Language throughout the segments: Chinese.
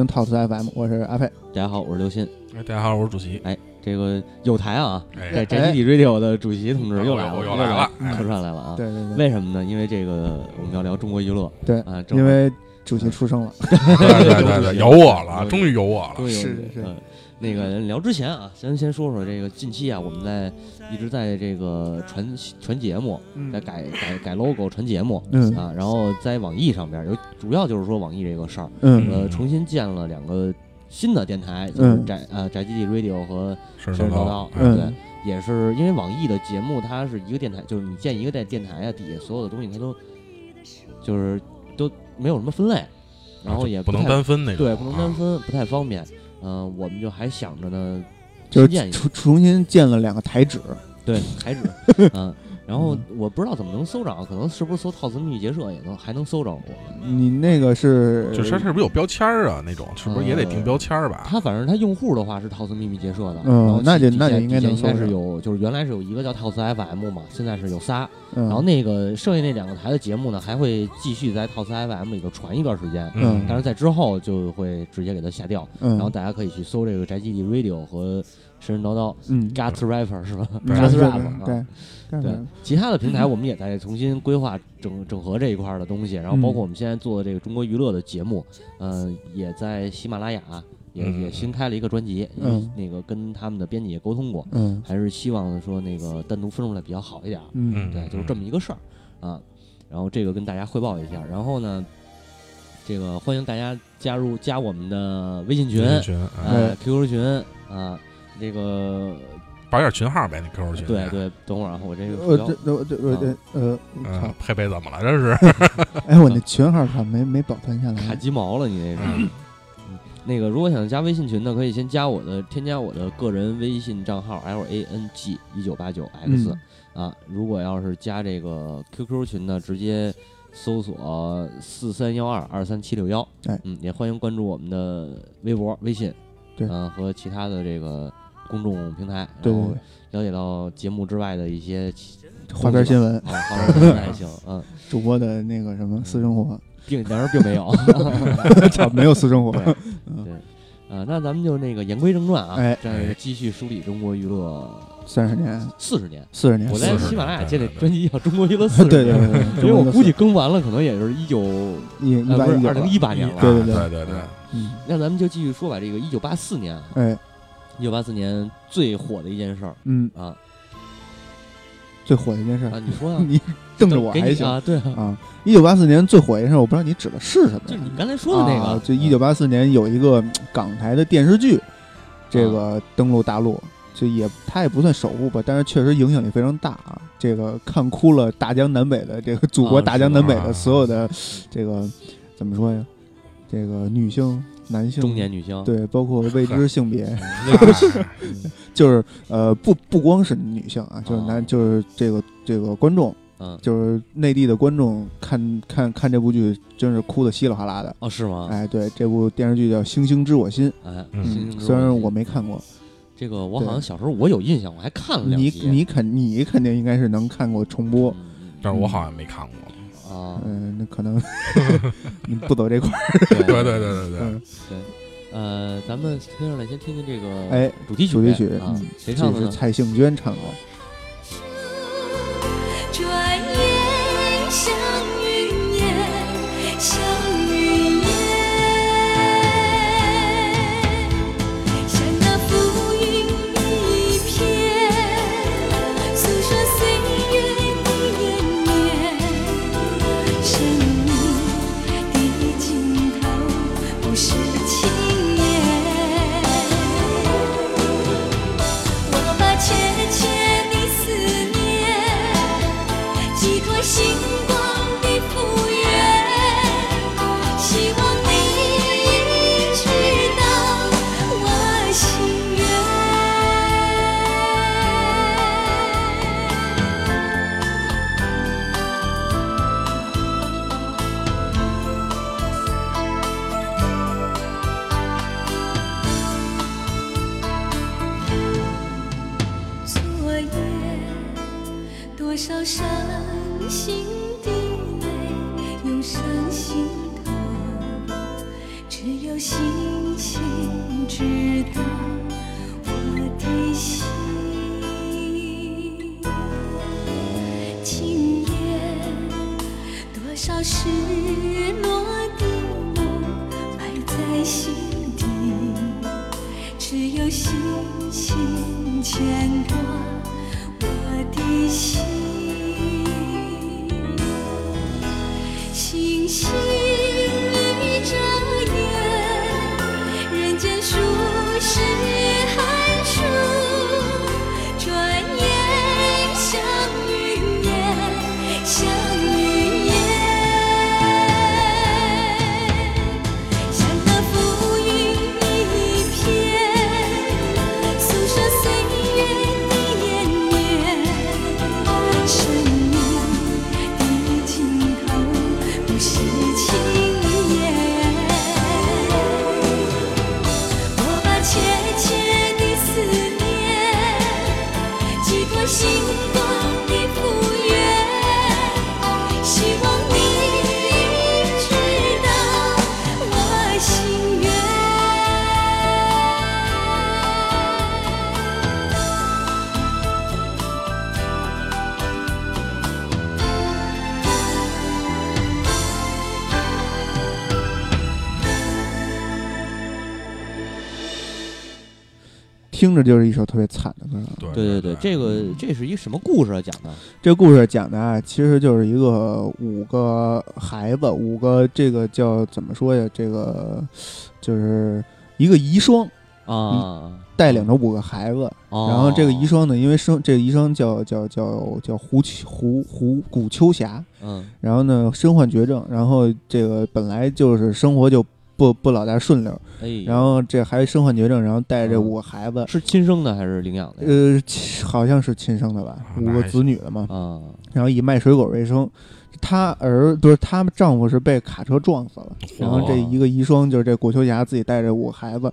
听 Talk FM，我是阿佩。大家好，我是刘鑫。哎，大家好，我是主席。哎，这个有台啊，哎在宅基地 Radio 的主席同志又来了，又又来了客串来了啊。对对对，为什么呢？因为这个我们要聊中国娱乐对啊，因为主席出生了，对对对对，有我了，终于有我了。是是是嗯那个聊之前啊，先先说说这个近期啊，我们在一直在这个传传节目，嗯在改改改 logo 传节目嗯啊，然后在网易上边有主要就是说网易这个事儿，嗯呃，重新建了两个新的电台，就是嗯宅呃宅基地 Radio 和是神神叨叨，嗯对，也是因为网易的节目它是一个电台，就是你建一个电电台啊，底下所有的东西它都就是都没有什么分类，然后也不能太单分那种，对，不能单啊。分，不太方便。嗯、我们就还想着呢，就是建重重新建了两个台址，对台址，嗯，然后我不知道怎么能搜着，可能是不是搜“套词秘密结社”也能还能搜着我们。你那个是就是它是不是有标签儿啊？那种是不是也得定标签儿吧？它反正它用户的话是套词秘密结社的，嗯那就那就应该能搜是有，就是原来是有一个叫套词 FM 嘛，现在是有仨，嗯，然后那个剩下那两个台的节目呢，还会继续在套词 FM 里头传一段时间，嗯但是在之后就会直接给它下掉，嗯，然后大家可以去搜这个宅基地 Radio 和神神叨叨嗯。Guts Rapper 是吧？Rap 对啊，对对，其他的平台我们也在重新规划整整合这一块儿的东西，然后包括我们现在做的这个中国娱乐的节目，嗯，也在喜马拉雅也嗯。也新开了一个专辑，嗯。那个跟他们的编辑也沟通过，嗯。还是希望说那个单独分出来比较好一点儿。嗯。对，就是这么一个事儿啊。然后这个跟大家汇报一下，然后呢，这个欢迎大家加入加我们的微信群、微信群，哎呃 QQ 群啊，这个报点群号呗，那 QQ 群。对，对，等会儿啊，我这个呃标这我这我这呃佩佩怎么了？这是 哎我那群号他没没保存下来卡来，鸡毛了，你那是。嗯那个，如果想加微信群的，可以先加我的，添加我的个人微信账号 l a n g 一九八九 x 嗯啊。如果要是加这个 QQ 群呢，直接搜索四三幺二二三七六幺。哎嗯，也欢迎关注我们的微博、微信，对嗯、和其他的这个公众平台，对然后对了解到节目之外的一些，花边新闻，啊，花边新闻还行，嗯，主播的那个什么私生活，并然而并没有。没有私生活，对对，啊，那咱们就那个言归正传啊，哎这个继续梳理中国娱乐三十年四十年。四十年，我在喜马拉雅年建的对专辑叫《中国娱乐四十年》，对对，对因为我估计更完了，可能也就是一九，一二零一八年了。对对对。对对，嗯，那咱们就继续说吧，这个一九八四年，哎一九八四年最火的一件事儿嗯，啊最火的一件事，啊，你说呀，你瞪着我给还行啊，对啊，啊！一九八四年最火一件事，我不知道你指的是什么呀？就是你刚才说的那个，啊就一九八四年有一个嗯港台的电视剧，这个登陆大陆，就也它也不算首部吧，但是确实影响力非常大啊。这个看哭了大江南北的这个祖国啊大江南北的吗所有的这个怎么说呀？这个女性、男性、中年女性，对，包括 未知性别，就是呃不不光是女性啊，就是男啊就是这个这个观众。嗯，就是内地的观众看看看这部剧，真是哭的稀里哗啦的。哦，是吗？哎，对，这部电视剧叫《星星知我心》，哎，虽然我没看过，这个，我好像小时候我有印象，我还看了两你集。你肯你肯定应该是能看过重播，但是我好像没看过。啊，嗯，那可能你 不走这块儿，对对对对对。对，嗯，呃，咱们听上来先听听这个哎，主题曲主题曲啊嗯，谁唱的呢？这是蔡幸娟唱的，心心牵挂我的心。听着就是一首特别惨的歌啊。对对对对，这个这是一什么故事啊？讲的这故事讲的啊，其实就是一个五个孩子，五个这个叫怎么说呀？这个就是一个遗孀啊，带领着五个孩子，哦然后这个遗孀呢，因为生这个遗孀叫叫叫叫胡秋胡胡古秋霞，嗯然后呢身患绝症，然后这个本来就是生活就不不老大顺溜，哎，然后这还身患绝症，然后带着五个孩子，是亲生的还是领养的？呃，好像是亲生的吧，五个子女了嘛，啊，然后以卖水果为生。她儿不是她丈夫是被卡车撞死了，然后这一个遗孀就是这古秋霞自己带着五个孩子，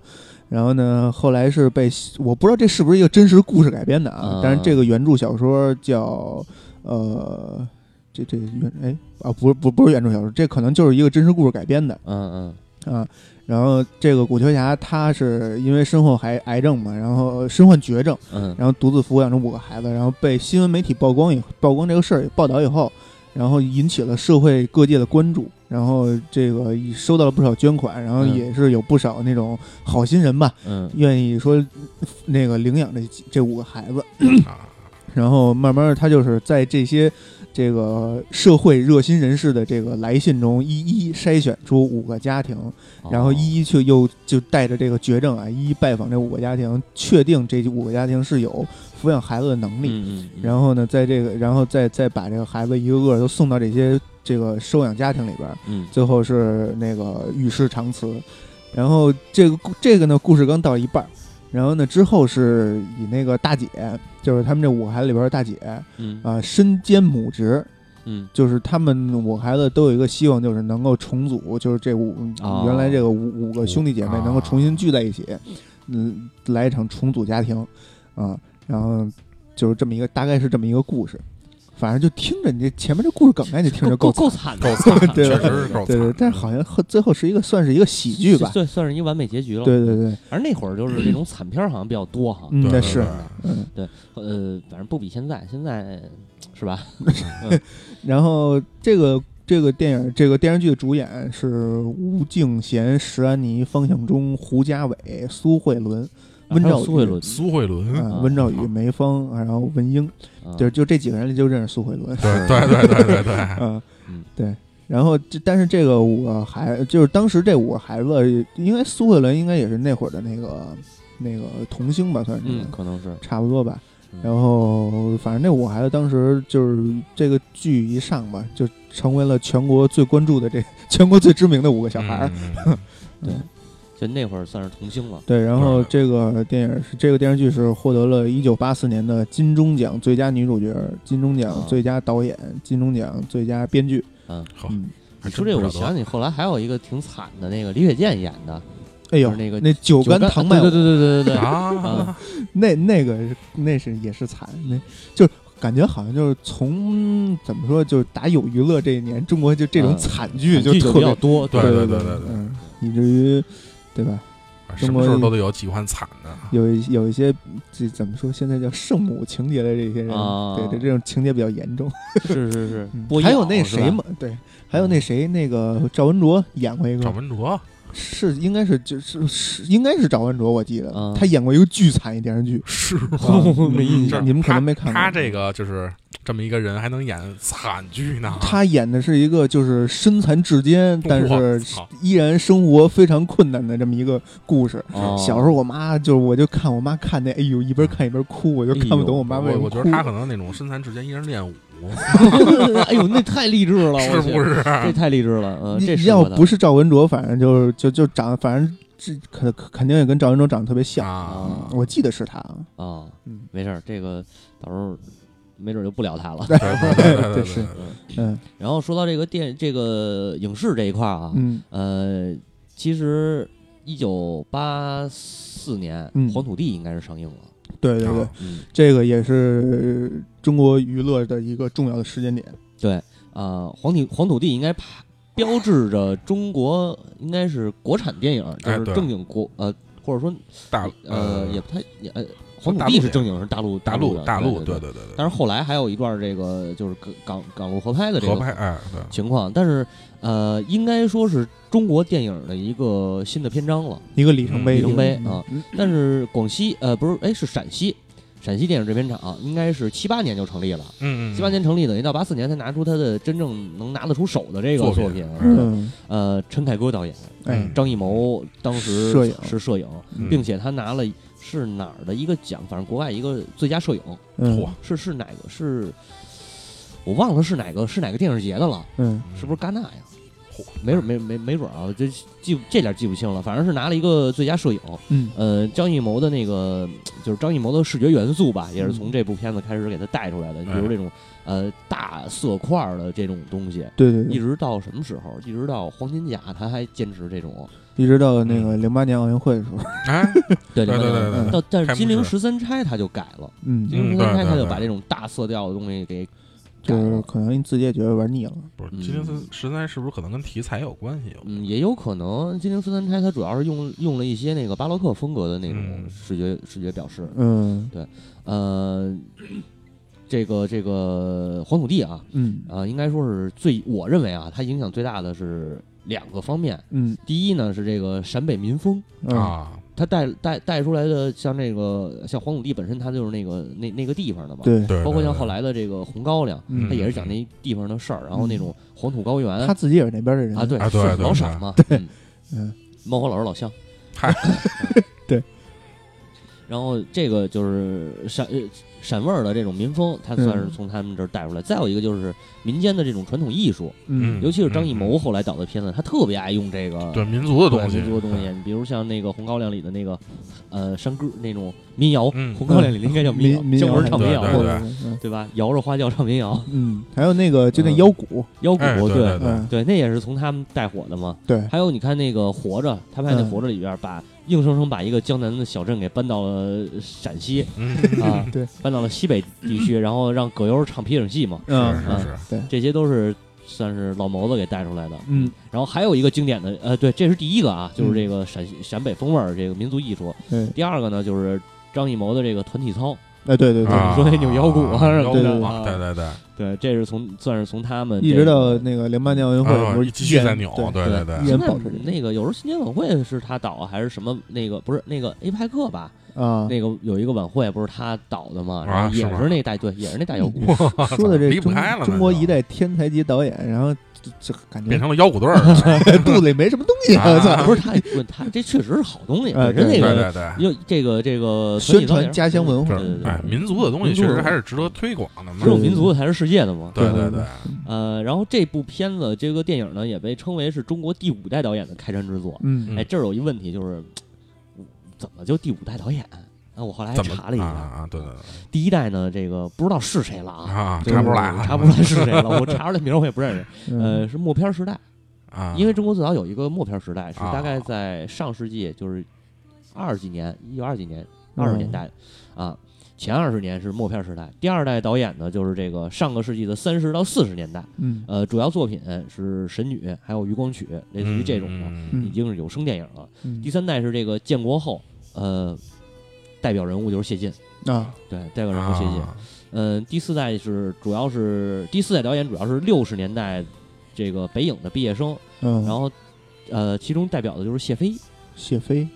然后呢后来是被我不知道这是不是一个真实故事改编的啊啊，但是这个原著小说叫呃这这原哎啊不是不不是原著小说，这可能就是一个真实故事改编的嗯嗯啊。然后这个古秋霞她是因为身后还癌症嘛，然后身患绝症，嗯然后独自抚养着五个孩子，然后被新闻媒体曝光以曝光这个事儿报道以后，然后引起了社会各界的关注，然后这个收到了不少捐款，然后嗯也是有不少那种好心人吧，嗯愿意说那个领养这这五个孩子，啊，然后慢慢的他就是在这些这个社会热心人士的这个来信中，一一筛选出五个家庭，哦然后一一去又就带着这个绝症啊，一一拜访这五个家庭，确定这五个家庭是有抚养孩子的能力。嗯嗯，嗯然后呢，在这个，然后再再把这个孩子一个个都送到这些这个收养家庭里边，嗯最后是那个与世长辞。然后这个故这个呢，故事刚到一半儿，然后呢之后是以那个大姐，就是他们这五个孩子里边的大姐嗯。啊、身兼母职，嗯。就是他们五个孩子都有一个希望，就是能够重组，就是这五、哦。原来这个五五个兄弟姐妹能够重新聚在一起，嗯，来一场重组家庭啊，然后就是这么一个，大概是这么一个故事。反正就听着你这前面这故事梗概，你听着够够惨的，够惨，对确实是够惨。对对，但是好像后最后是一个算是一个喜剧吧。算算是一完美结局了。对对对，而那会儿就是这种惨片儿好像比较多哈。嗯，是对嗯。呃，反正不比现在，现在是吧？然后这个这个电影这个电视剧的主演是吴敬贤、石安妮、方向中、胡家伟、苏慧伦、温兆宇苏慧伦，苏慧伦，温兆宇、梅芳，然后文英，对就就这几个人里就认识苏慧伦。对对对对对对，嗯嗯，对。然后这但是这个五个孩就是当时这五个孩子，应该苏慧伦应该也是那会儿的那个那个童星吧，算是、嗯，可能是差不多吧。嗯然后反正那五个孩子当时就是这个剧一上吧，就成为了全国最关注的这全国最知名的五个小孩儿。嗯对 就那会儿算是童星了。对，然后这个电影是这个电视剧是获得了一九八四年的金钟奖最佳女主角、金钟奖啊。最佳导演、金钟奖最佳编剧。嗯，好，你说这我想起后来还有一个挺惨的，那个李雪健演的，哎呦，那个那酒干干倘卖无，对对对对对对对，啊，那那个那是也是惨，那就是感觉好像就是从怎么说，就是打有娱乐这一年，中国就这种嗯。惨剧剧就特别比较多，对对对对对对对嗯，以至于对吧？什么时候都得有喜欢惨的。有一有一些这怎么说？现在叫圣母情节的这些人，啊对对，这种情节比较严重。是是是嗯，还有那谁嘛？对，还有那谁，那个赵文卓演过一个赵个，文卓是应该是就是是应该是赵文卓，我记得啊他演过一个巨惨一电视剧，是啊 没印象你们可能没看过。他这个就是这么一个人，还能演惨剧呢。他演的是一个就是身残志坚，但是依然生活非常困难的这么一个故事。哦小时候我妈就是我就看我妈看那，哎呦一边看一边哭，我就看不懂我妈为什么哭。我我觉得他可能那种身残志坚，一人练武，哎呦，那太励志了，是不是？这太励志了，呃，你这要不是是赵文卓，反正就是就就长，反正这可可肯定也跟赵文卓长得特别像。啊，我记得是他，啊，嗯。没事儿，这个到时候没准就不聊他了。对是，嗯。然后说到这个电这个影视这一块啊，嗯。呃，其实一九八四年嗯《黄土地》应该是上映了，对对对。啊，嗯，这个也是中国娱乐的一个重要的时间点。对，呃，黄土黄土地应该拍标志着中国应该是国产电影，就是正经国呃，或者说大呃也不太也呃，黄土地是正经是大陆大陆大陆，对对对但是后来还有一段这个就是港港港陆合拍的这个合拍哎对，情况，但是呃，应该说是中国电影的一个新的篇章了。一个里程碑，里程碑嗯啊！但是广西呃不是哎是陕西，陕西电影制片厂应该是七八年就成立了，嗯嗯，七八年成立，等于到八四年才拿出他的真正能拿得出手的这个作品。嗯，呃，陈凯歌导演，哎。嗯，张艺谋当时摄影是摄影，嗯。并且他拿了是哪儿的一个奖，反正国外一个最佳摄影，嗯。嚯。是是哪个？是，我忘了是哪个是哪个电影节的了。嗯。是不是戛纳呀？嚯？没准没没没准啊，这记这点记不清了。反正是拿了一个最佳摄影。嗯呃，张艺谋的那个就是张艺谋的视觉元素吧，也是从这部片子开始给他带出来的。你比如这种呃大色块儿的这种东西，对对对，一直到什么时候？一直到黄金甲，他还坚持这种。一直到那个零八年奥运会的时候，哎，对对对对对到但是金陵十三钗他就改了，嗯，金陵十三钗他就把这种大色调的东西给改就是。可能你自己也觉得玩腻了，不是嗯。金陵十十三是不是可能跟题材有关系？嗯，也有可能。金陵十三钗它主要是用用了一些那个巴洛克风格的那种嗯。视觉、视觉表示。嗯。对呃，这个这个黄土地啊，嗯。呃，应该说是最我认为啊，它影响最大的是两个方面。嗯。第一呢是这个陕北民风，嗯啊，它带带带出来的像这个像黄土地本身它就是那个那那个地方的嘛。对，对，包括像后来的这个红高粱，嗯。它也是讲那地方的事儿，然后那种黄土高原。他自己也是那边的人。啊，对，啊对是老陕嘛，嗯，嗯。猫和老师老乡。然后这个就是陕呃陕味儿的这种民风，它算是嗯从他们这儿带出来。再有一个就是民间的这种传统艺术，嗯尤其是张艺嗯谋后来导的片子，他特别爱用这个对民族的东西，民族的东西，比如像那个《红高粱》里的那个呃山歌那种民谣，嗯红高粱》里的应该叫民谣，民姜文唱民谣对对对嗯对吧？摇着花轿唱民谣，嗯，还有那个就那嗯腰鼓，腰鼓哎对对嗯对，那也是从他们带火的嘛。对，还有你看那个《活着》，他拍那《嗯活着》里边把硬生生把一个江南的小镇给搬到了陕西嗯，啊，对，搬到了西北地区，然后让葛优唱皮影戏嘛，嗯是是是，这些都是算是老谋子给带出来的。嗯，然后还有一个经典的，呃，对，这是第一个啊，就是嗯这个陕西陕北风味儿这个民族艺术。嗯，第二个呢，就是张艺谋的这个团体操，哎对对对，啊。说那扭腰鼓啊什么的腰鼓啊。对对对，对，这是从算是从他们一这个直到那个零八年奥运会不是啊继续在扭，对对对现在那个有时候新年晚会是他导啊，还是什么那个不是那个 A 派克吧？啊，那个有一个晚会不是他导的吗？然后也啊是吗？是那大对，也是那大 腰鼓。说的这离不中开了，中国一代天才级导演，然后这这感觉变成了腰鼓队儿，肚子里没什么东西！不是他，不是他，这确实是好东西。哎本身那个对对。又这个这个宣传家乡文化对对对哎，民族的东西确实还是值得推广的嘛。只有民族的才是世界的嘛。对对对，呃，然后这部片子这个电影呢，也被称为是中国第五代导演的开山之作。嗯哎，这儿有一问题就是，怎么就第五代导演？啊，我后来还查了一下，啊啊？对对第一代呢，这个不知道是谁了啊，啊，查不出来，查不出来是谁了。我查出来名儿我也不认识。嗯呃，是默片时代，啊，因为中国最早有一个默片时代，是啊大概在上世纪，就是二几年，一九二几年，二十年代啊。前二十年是默片时代，第二代导演呢就是这个上个世纪的三十到四十年代，嗯呃，主要作品是《神女》还有《渔光曲》，类似于这种的，嗯已经是有声电影了。嗯第三代是这个建国后，呃，代表人物就是谢晋，啊。对，代表人物谢晋。啊。嗯，第四代是主要是第四代导演主要是六十年代这个北影的毕业生，嗯，然后呃，其中代表的就是谢飞、谢飞。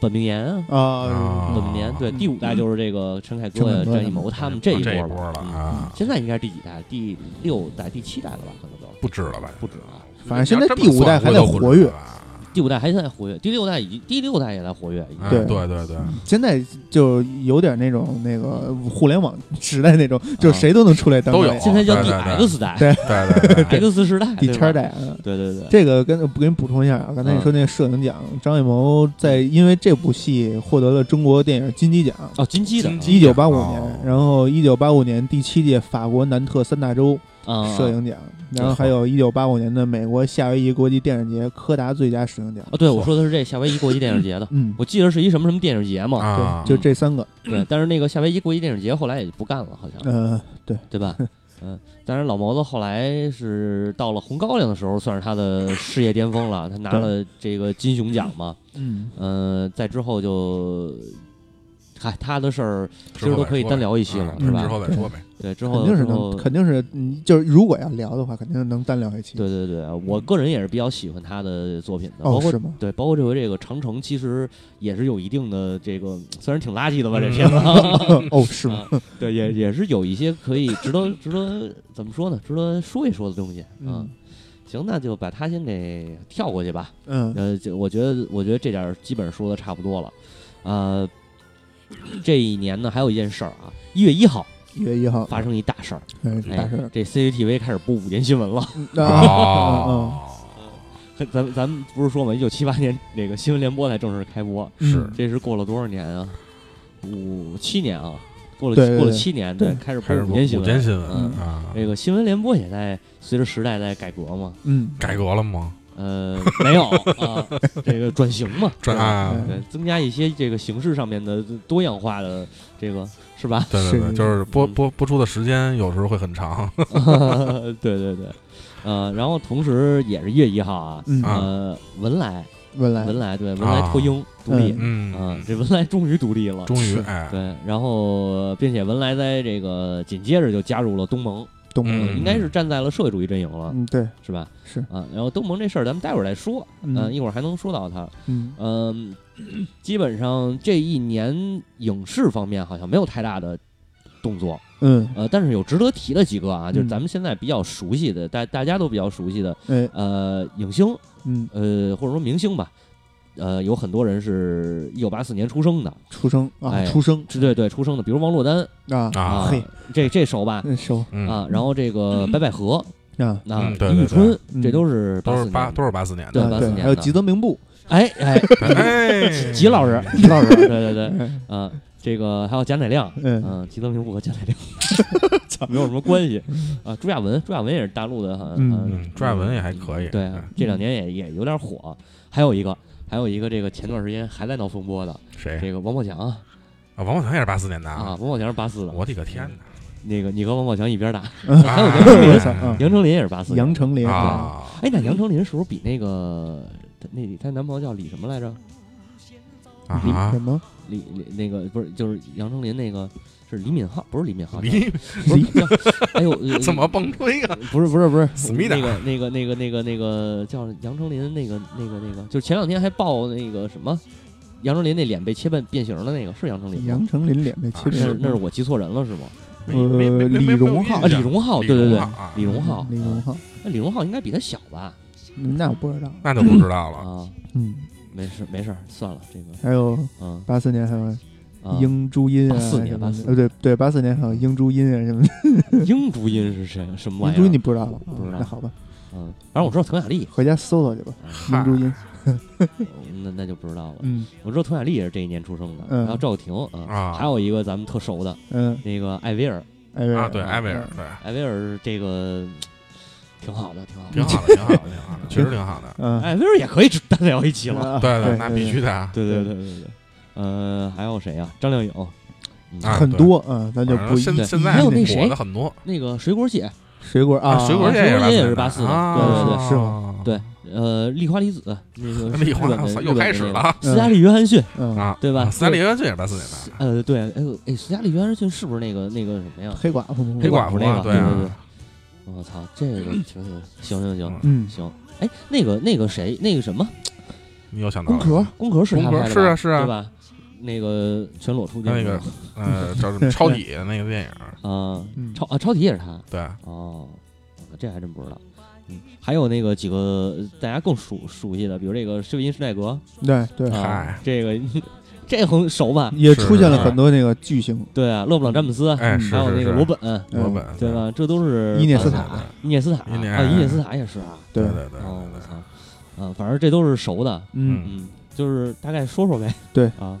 本命年啊。啊，本命年对，第五代就是这个陈凯歌张艺谋他们这一波了嗯啊。现在应该是第几代？第六代、第七代了吧？可能都。不止了吧？不止了。反正现在第五代还在活跃，第五代还在活跃，第六代已经第六代也在活跃，已经。啊对。对对对，现在就有点那种那个互联网时代那种，就谁都能出来当都有导演现在叫对对 DX 代对。对对对，，X 时代，第对吧。叉代啊。对对对，这个跟给你补充一下啊，刚才你说那个摄影奖，张艺谋在因为这部戏获得了中国电影金鸡奖，哦，金鸡的金鸡一九八五哦年，然后一九八五年第七届法国南特三大洲啊，摄影奖，然后还有一九八五年的美国夏威夷国际电影节柯达最佳摄影奖。啊，对，我说的是这夏威夷国际电影节的，嗯，我记得是一什么什么电影节嘛，啊，对，就这三个，对，但是那个夏威夷国际电影节后来也不干了，好像，呃，对，对吧？嗯，当然老毛子后来是到了红高粱的时候，算是他的事业巅峰了，他拿了这个金熊奖嘛，嗯，嗯，在之后就，嗨，他的事儿其实都可以单聊一期了，嗯是吧？之后再说呗。对，之后肯定是能，肯定是，嗯，就是如果要聊的话，肯定能单聊一期。对对对，我个人也是比较喜欢他的作品的，包哦，括什么？对，包括这回这个长城，其实也是有一定的这个，虽然挺垃圾的吧，这片子，哦，是吗？啊对，也也是有一些可以值得值得怎么说呢？值得说一说的东西。嗯，行，那就把他先给跳过去吧。嗯呃，就我觉得，我觉得这点儿基本上说的差不多了。呃，这一年呢，还有一件事儿啊，一月一号一月一号发生一大事儿，大事儿。这 CCTV 开始播午间新闻了。咱们咱们不是说嘛，一九七八年那个新闻联播才正式开播，是。嗯这是过了多少年啊？五七年啊，过了过了七年，对。开始播午间新闻。午间新闻嗯，啊，这个新闻联播也在随着时代在改革嘛，嗯，改革了吗？呃，没有啊，这个转型嘛，转对，增加一些这个形式上面的多样化的这个是吧？对对对，就是播嗯播播出的时间有时候会很长。对对对，呃，然后同时也是一月一号啊，嗯。啊。呃，文莱文莱，文莱对文莱脱英独立，嗯。嗯，这文莱终于独立了，终于哎，对，然后并且文莱在这个紧接着就加入了东盟，东嗯盟，应该是站在了社会主义阵营了，嗯，对，是吧？是，啊，然后东盟这事儿咱们待会儿再说，嗯、嗯一会儿还能说到它。嗯嗯，基本上这一年影视方面好像没有太大的动作，嗯，呃，但是有值得提的几个啊，就是嗯咱们现在比较熟悉的，大大家都比较熟悉的，哎，呃，影星，嗯，呃，或者说明星吧，呃，有很多人是一九八四年出生的，出生啊，哎出生。对对对出生的，比如王珞丹。啊，啊嘿，这这熟吧？嗯，熟。嗯。啊，然后这个白百合，啊，李宇春，这都是都是四年八都是八四年对的，啊对，还有84年的。吉泽明步，哎哎，哎，吉老师，吉老师，对对对，嗯啊，这个还有贾乃亮，嗯，嗯，吉泽明步和贾乃亮，没有什么关系。啊。朱亚文，朱亚文也是大陆的，好像嗯。朱亚文也还可以，对啊，这两年也也有点火。还有一个，还有一个这个前段时间还在闹风波的谁？这个王宝强啊，啊？王宝强也是八四年的啊，，王宝强是八四的，我的个天哪。那个你和王宝强一边大，嗯还有啊杨丞琳。杨丞琳也是八四，杨丞琳。啊？哎，那杨丞琳是不是比那个那她男朋友叫李什么来着？李什，么？李李那个不是就是杨丞琳那个是李敏镐，不是李敏镐，李不是叫哎呦呃怎么蹦出一个？不是 不是不是思密达那个那个那个那个那个叫杨丞琳那个那个那个，就是前两天还爆那个什么杨丞琳那脸被切半变形的那个是杨丞琳吗？杨丞琳脸被切是那是我记错人了是吗？没没没没李荣浩啊，李荣浩，对对对，啊李荣浩，李荣浩，那李荣浩应该比他小吧？嗯那我不知道，那就不知道了。啊，嗯，没事没事，算了，这个还有嗯八四年还有啊，英朱茵啊，84年什么的。84呃，对对，八四年还有英朱茵啊什么的，英朱茵是谁？什么玩意儿？英朱茵你？不知道了，不知道。那好吧，嗯，反正我知道佟雅丽，回家搜搜去吧，英朱茵，那那就不知道了。嗯。我知道佟雅丽也是这一年出生的，嗯。还有赵又廷啊，啊。还有一个咱们特熟的嗯，那个艾薇儿，艾薇儿啊，对，艾薇儿，对，艾薇儿这个挺好的，挺好的，挺好的，挺好的，挺好的，确实挺好的。嗯，艾薇儿也可以单聊一期了。啊。对对，那必须的啊。对对对对对，呃，还有谁呀？张靓颖，嗯。啊很多嗯，咱就反不现现在还有那谁火的很多，那个水果姐，水果啊，水果姐姐水果姐也是八84的。啊对对对是吗？对，呃，丽花离子，那个 丽花日本的操 又开始了啊日本的那个斯嘉丽约翰逊，嗯，啊，对吧？啊斯嘉丽约翰逊也是八四年的，呃，对，哎呦，哎，斯嘉丽约翰逊是不是那个那个什么呀？黑寡妇，黑寡妇那个，对对对我操，这个挺挺行行行嗯，行，哎，那个那个谁，那个什么，你又想到工了壳，工壳是他拍的吧？是啊是啊。对吧？那个全裸出镜那个呃，叫什么 超体的那个电影，啊，嗯超啊超体也是他对，哦，这还真不知道。嗯，还有那个几个呃大家更熟熟悉的，比如这个施维因施耐格对对，这个这很熟吧？也出现了很多那个巨星，对啊，勒布朗詹姆斯，哎，嗯是还有那个罗本，罗本，对？吧？这都是伊涅斯塔啊伊涅斯塔啊，伊涅斯塔也是啊。对对对对哦，我对操，啊，反正这都是熟的，嗯，嗯，就是大概说说呗。对啊，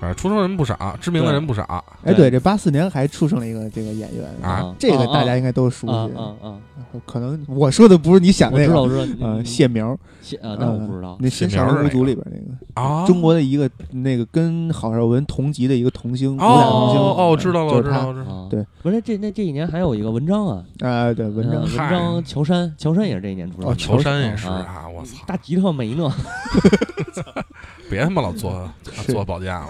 反正出生人不少，知名的人不少，哎，对，这八四年还出生了一个这个演员啊这个大家应该都熟啊悉，啊啊！可能我说的不是你想那我知道，我个，知道，呃，嗯谢苗，谢啊，那我不知道。那《新少年无族》里边那个。啊，中国的一个那个跟郝邵文同级的一个童星，武哦打童星，哦，我知道了，我知道，我知道，啊，对，不是这那这一年还有一个文章啊，啊，对，文章。呃文章乔杉，乔杉也是这一年出生。乔杉也是啊啊，我操，大吉他没呢，别他妈老做做保健了。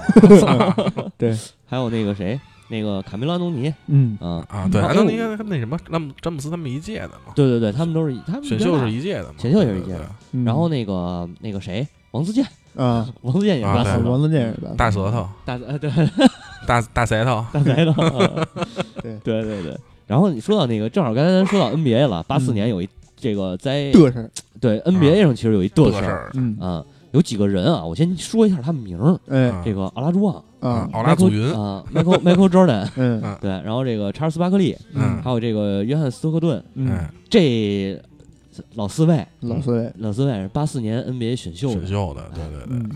对，还有那个谁，那个卡梅隆安东尼。嗯，啊，啊！对，哦安东尼那什么詹姆詹姆斯他们一届的嘛，对对对，他们都是他们选秀是一届的嘛，选秀也是一届的。嗯。然后那个那个谁，王自健，啊，王自健也是啊对。八四的，王自健是吧？大舌头，大呃对。大大舌头，大白的，啊 对。对对对。然后你说到那个，正好刚才咱说到 NBA 了，八四嗯。年有一这个在的事儿，对 NBA 上其实有一嘚事儿。这事儿。嗯，啊，有几个人啊，我先说一下他们名儿，这个奥拉朱旺。啊，奥拉祖云，啊，Michael Michael Jordan，嗯。嗯对，然后这个查尔斯巴克利，嗯。还有这个约翰斯托克顿，嗯，哎，这老四位，老四位，老四位是八四年 NBA 选秀的，选秀的，对对对，嗯。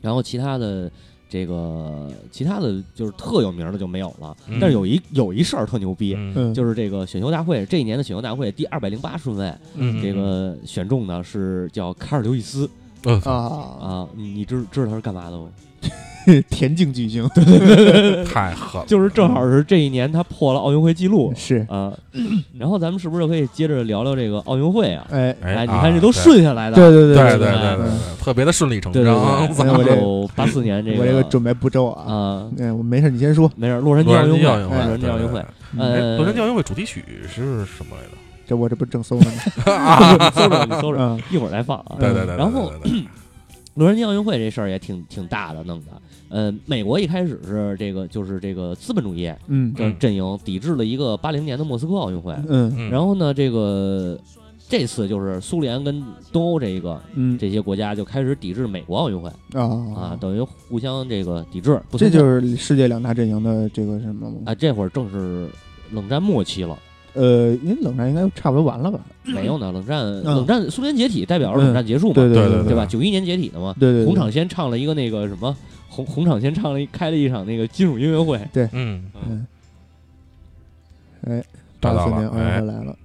然后其他的这个其他的就是特有名的就没有了，嗯。但是有一有一事儿特牛逼，就是这个选秀大会这一年的选秀大会第二百零八顺位，嗯，这个选中的是叫卡尔刘易斯呃啊，啊，你你知知道他是干嘛的吗？田径巨星，对对对，太狠！就是正好是这一年，他破了奥运会纪录。是啊，然后咱们是不是可以接着聊聊这个奥运会啊？哎哎，你看这都顺下来的，对对对对对对，特别的顺理成章。咱们有八四年这个准备不周啊，哎，我没事，你先说，没事。洛杉矶奥运会，洛杉矶奥运会，呃，洛杉矶奥运会主题曲是什么来着？这我这不正搜呢吗？搜着搜着，一会儿再放。对对对。然后，洛杉矶奥运会这事儿也挺挺大的，弄的。呃，美国一开始是这个就是这个资本主义嗯的阵营抵制了一个八零年的莫斯科奥运会，嗯嗯然后呢，这个这次就是苏联跟东欧这一个嗯这些国家就开始抵制美国奥运会啊，啊，等于互相这个抵制。不这就是世界两大阵营的这个什么吗？啊，这会儿正是冷战末期了。呃，因为冷战应该差不多完了吧？没有呢，冷战嗯冷战苏联解体代表着冷战结束嘛，对对对对吧？九一年解体的嘛，对对，对红场先唱了一个那个什么红红场先唱了一开了一场那个金属音乐会，嗯，嗯，哎，找到了八四年奥运哎。会来了，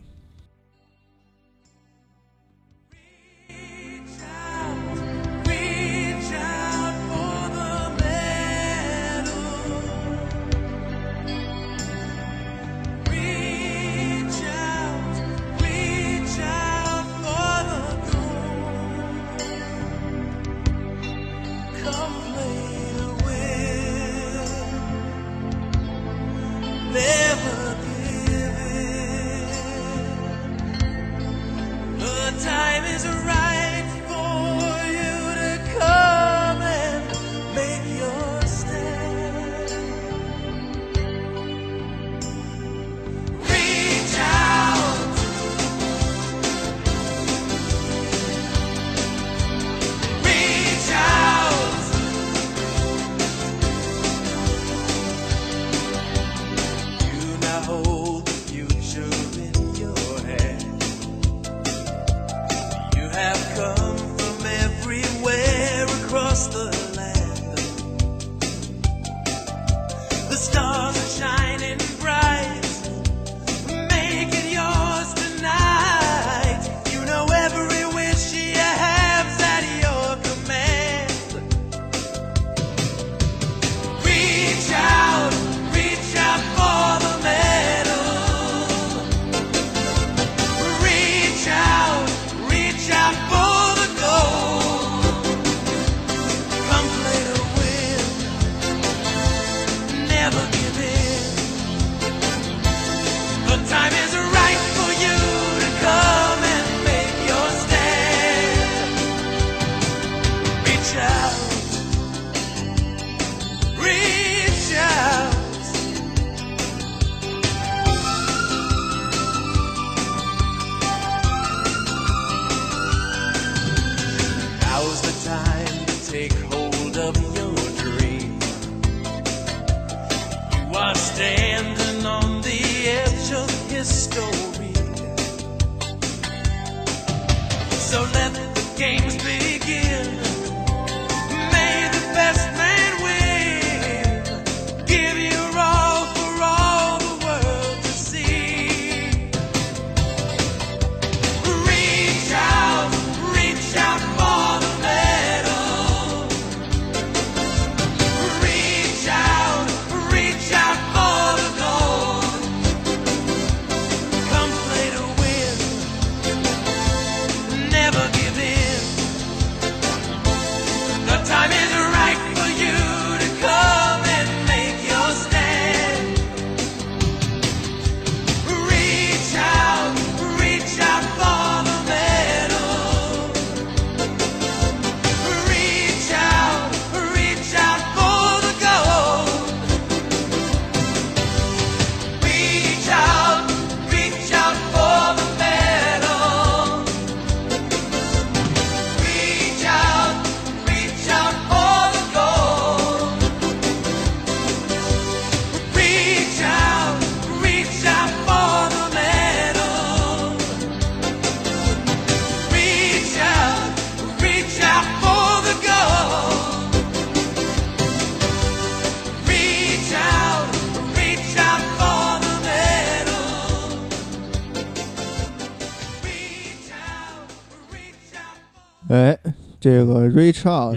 这个 Reach Out，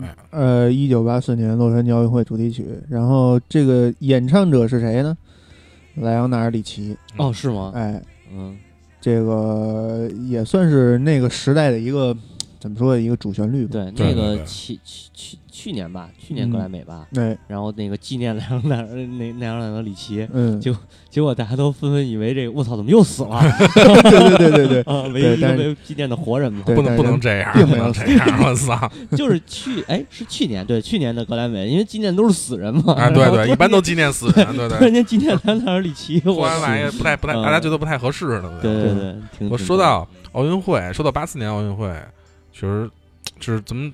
哎呃，一九八四年洛杉矶奥运会主题曲，然后这个演唱者是谁呢？莱昂纳尔·里奇，哦，是吗？哎，嗯，这个也算是那个时代的一个怎么说一个主旋律吧。对，对对那个去去去去年吧，去年格莱美吧，哎，然后那个纪念莱昂纳尔那莱昂纳德里奇，嗯，就结果大家都纷纷以为这个我操怎么又死了 对对对对对，啊？唯一一个对但是被纪念的活人嘛，不能不能这样，不并没有能这样，我操！就是去哎是去年对去年的格莱美，因为纪念都是死人嘛，啊，对对，一般都纪念死人，对突然。间纪念莱昂纳尔里奇，突我然来不太不太，嗯大家觉得不太合适了。对对对，我说到奥运会，说到八四年奥运会，其实就是咱们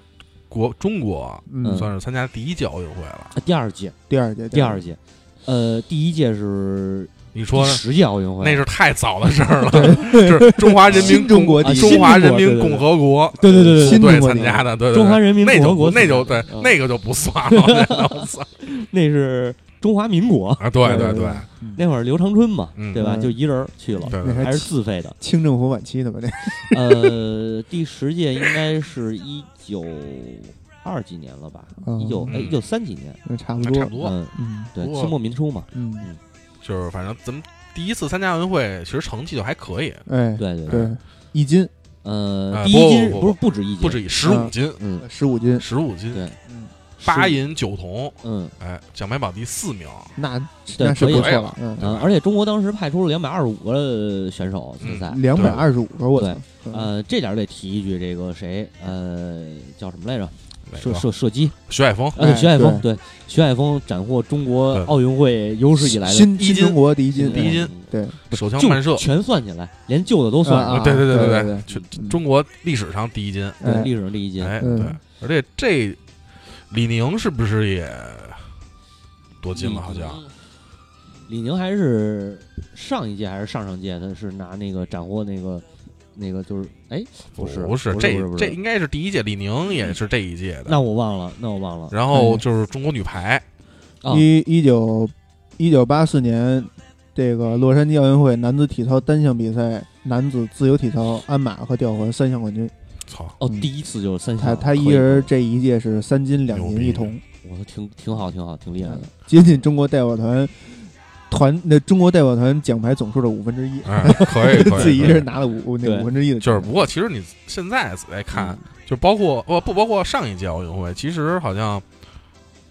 国中国嗯，算是参加第一届奥运会了。啊第二届第二届，第二届，呃，第一届是你说第十届奥运会，那是太早的事儿了，是中华人民新中国第一中华人民共和国对对对对队新中国第一参加的，对对对中华人民那共和国不那就对那个就不算了，那 是中华民国。啊！对对对，嗯。那会儿刘长春嘛，嗯。对吧？嗯。就一人去了，还还是自费的。清政府晚期的吧？这。呃，第十届应该是一九二几年了吧？嗯一九哎嗯。一九三几年，差不多，差不多，嗯，嗯。对，清末民初嘛，嗯，就是反正咱们第一次参加奥运会，其实成绩就还可以，哎，对对，对，一斤，呃，啊第一斤不不不不是不止一斤，不止十五斤，嗯十五斤，十五斤，对八银九铜，嗯。哎，奖牌榜第四名，那对那是可以了不错了，嗯，嗯，而且中国当时派出了两百二十五个选手参赛，两百二十五个，我操，嗯呃，这点儿得提一句，这个谁，呃，叫什么来着？射射射击，徐海峰，啊，对，哎徐海峰，对，徐海峰斩获中国奥运会有史以来的新第一斤新中国第一金，第一金。对，手枪慢射，全算起来，连旧的都算啊了，对对对对对去嗯中国历史上第一金，对，哎历史上第一金。哎，嗯。对，而且这李宁是不是也夺金了？好像李宁还是上一届还是上上届，他是拿那个斩获那个那个就是哎不是不是这这应该是第一届，李宁也是这一届的。那我忘了，那我忘了。然后就是中国女排，啊一一九一九八四年，这个洛杉矶奥运会男子体操单项比赛，男子自由体操鞍马和吊环三项冠军。操，哦，嗯第一次就是三他项，可以他一人，这一届是三金两牛逼。银一铜，我说挺挺好，挺好，挺厉害的。接近中国代表团团那中国代表团奖牌总数的五分之一，哎，可以 可以，自己一可以。人拿了五那对。五分之一的就是，不过其实你现在来看嗯，就包括不不包括上一届奥运会，其实好像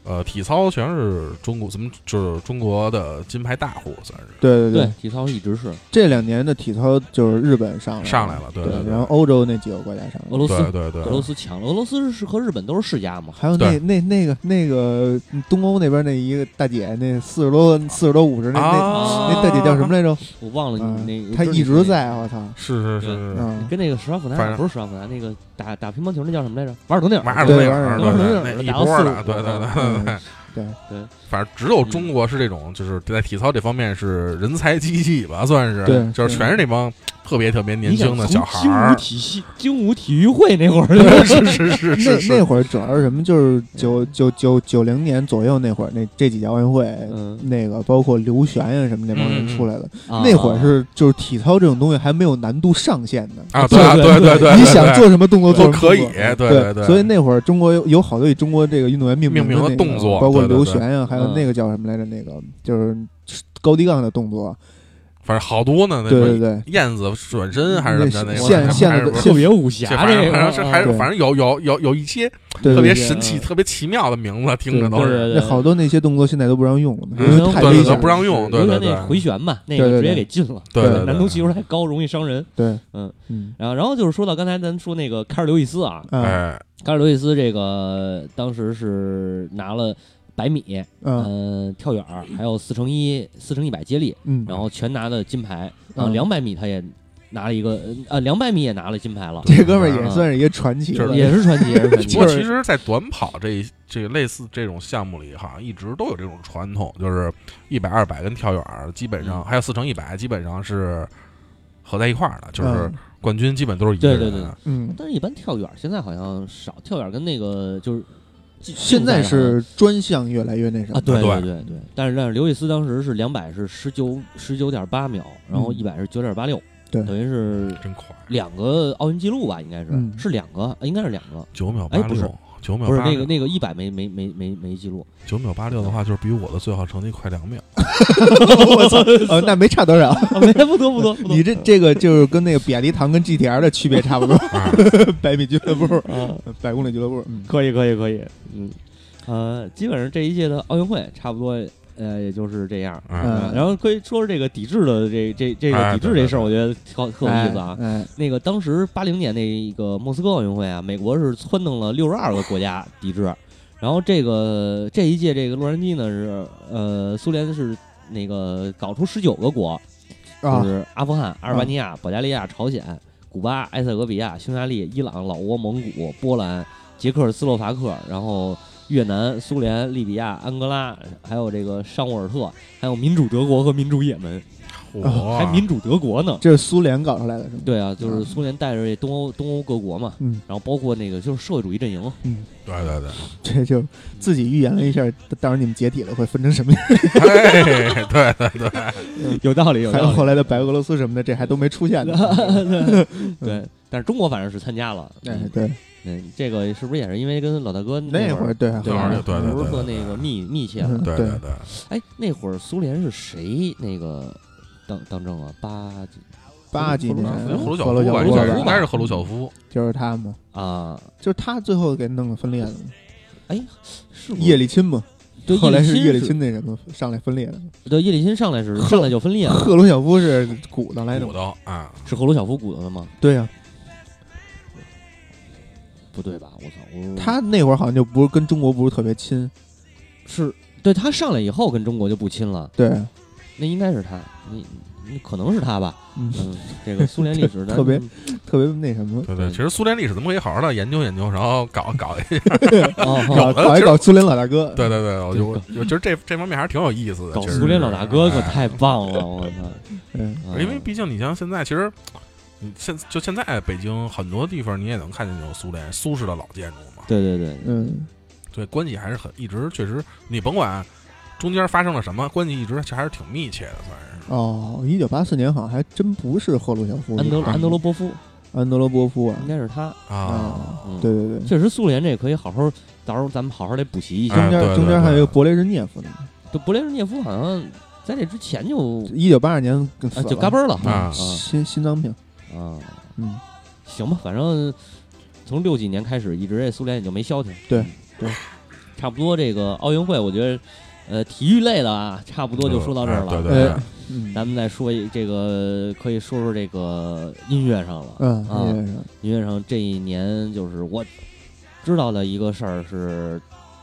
呃，体操全是中国，咱们就是中国的金牌大户，算是对对对，体操一直是这两年的体操就是日本上来上来了，对对对然后欧洲那几个国家上来了。俄罗斯，对对对俄罗斯强了。俄罗斯是和日本都是世家嘛？还有那那那个那个东欧那边那一个大姐，那四十多四十多五十那那啊，那大姐叫什么来着？我忘了那个，她一直在，我操！是是是是，嗯，跟那个施瓦夫反正纳不是施瓦夫纳，那个打打乒乓球那叫什么来着？瓦尔德内尔。马尔对内尔，瓦尔德对内尔对，那一打的，对对对 Vamos. 对嗯对。反正只有中国是这种，就是在体操这方面是人才济济吧，算是，对就是全是那帮特别特别年轻的小孩从精武儿，体系、精武体育会那会儿是是是是那是，那会儿主要是什么？就是九九九九零年左右那会儿，那这几届奥运会，嗯那个包括刘璇呀什么那帮人出来了。啊那会儿是就是体操这种东西还没有难度上限的。啊，对啊对对对对，你想做什么动作都可以对对对，所以那会儿中国有有好多以中国这个运动员命命名的动作包括刘璇呀，还有嗯。那个叫什么来着？那个就是高低杠的动作，反正好多呢，那对对对，燕子转身还是什么着那那个，现现的特别武侠反正这个，反正是还是反正有有有有一些特别神奇、嗯特别奇妙的名字，听着都是好多那些动作现在都不让用了，因嗯为太对对对危险。不让用对对对。刘璇那回旋嘛，那个直接对。对对给禁了。对对对难度系数太高，容易伤人。对，嗯嗯。然后，然后就是说到刚才咱说那个凯尔刘易斯啊，啊哎，凯尔刘易斯这个当时是拿了百米，嗯。嗯，跳远儿，还有四乘一、四乘一百接力，嗯，然后全拿的金牌。啊，嗯。两百米他也拿了一个，呃，两百米也拿了金牌了，这哥们儿也算是一个传奇也是传奇，不。过其实，在短跑这一这个类似这种项目里，好像一直都有这种传统，就是一百、二百跟跳远儿基本上嗯。还有四乘一百，基本上是合在一块儿的，就是嗯。冠军基本都是一个人。对对。对嗯，但是，一般跳远现在好像少，跳远跟那个就是现在是专项越来越那什么啊，对对对对对。但是但是刘易斯当时是两百是十九十九点八秒，然后嗯。一百是九点八六，对等于是真快，两个奥运记录吧，应该是嗯。是两个，应该是两个，九秒八哎不是六，九秒不是，那个那个一百没没没没没记录，九秒八六的话，就是比我的最好成绩快两秒。我操，呃，那没差多少。没不多不多你这这个就是跟那个比亚迪唐跟 GTR 的区别差不多，啊 百米俱乐部、啊，百公里俱乐部，嗯，可以可以可以，嗯，呃，基本上这一届的奥运会差不多，呃，也就是这样。嗯嗯然后可以说说这个抵制的这这这个哎抵制这事儿，我觉得特特有意思啊。嗯，那个当时八零年那个莫斯科奥运会啊，美国是撺掇了六十二个国家抵制，然后这个这一届这个洛杉矶呢是呃苏联是那个搞出十九个国，就啊，是阿富汗、阿尔巴尼亚、保加利亚、朝鲜、古巴、埃塞俄比亚、匈牙利、伊朗、老挝、蒙古、波兰、捷克斯洛伐克，然后越南、苏联、利比亚、安哥拉，还有这个尚沃尔特，还有民主德国和民主也门，嚯还民主德国呢。这是苏联搞出来的，是吗？对啊，就是苏联带着这东欧东欧各国嘛，嗯然后包括那个就是社会主义阵营，嗯，对对对，这就自己预言了一下，到时候你们解体了会分成什么样。哎，对对对，有道理，有还有道理。后来的白俄罗斯什么的，这还都没出现呢。对，但是中国反正是参加了。哎，嗯对，嗯，这个是不是也是因为跟老大哥那会儿对，对？对对对不是和那个密密切了嗯。对对对，哎，那会儿苏联是谁那个当当政啊？八几八几年赫鲁晓赫鲁晓夫吧，应该是赫鲁晓夫，就是他嘛，啊？就是他最后给弄分裂的，哎，是叶利钦嘛，对 后来是叶利钦那什么上来分裂的，对叶利钦上来是上来就分裂了，赫鲁晓夫是鼓捣来的鼓啊，是赫鲁晓夫鼓捣的吗？对呀，不对吧？我操，我他那会儿好像就不是跟中国不是特别亲，是。对他上来以后跟中国就不亲了，对，那应该是他，你你可能是他吧？嗯，嗯，这个苏联历史 特别特别那什么，对对，其实苏联历史咱们可以好好的研究研究，然后搞搞一下。哦搞搞一搞苏联老大哥，对对对，我就我就觉得这这方面还是挺有意思的。其实。搞苏联老大哥可哎太棒了，我操！嗯，啊因为毕竟你像现在，其实你现就现在北京很多地方你也能看见那种苏联苏式的老建筑嘛，对对对，嗯，对，关系还是很一直确实，你甭管中间发生了什么，关系一直其实还是挺密切的，算是。哦，一九八四年好像还真不是赫鲁晓夫，安德安德罗波夫。安德罗波夫啊应，该是他。啊，对对对，确实苏联这可以好好，到时候咱们好好得补习一下。中间哎对对中间还有一个勃列日涅夫呢，这勃列日涅夫好像在这之前就一九八二年死啊了，就嘎嘣儿了啊。啊。心心脏病，啊！嗯，行吧，反正从六几年开始，一直这苏联也就没消停。对对差不多这个奥运会，我觉得呃体育类的啊，差不多就说到这儿了。对对对哎，嗯，咱们再说一这个，可以说说这个音乐上了。嗯，啊音乐上音乐上这一年，就是我知道的一个事儿是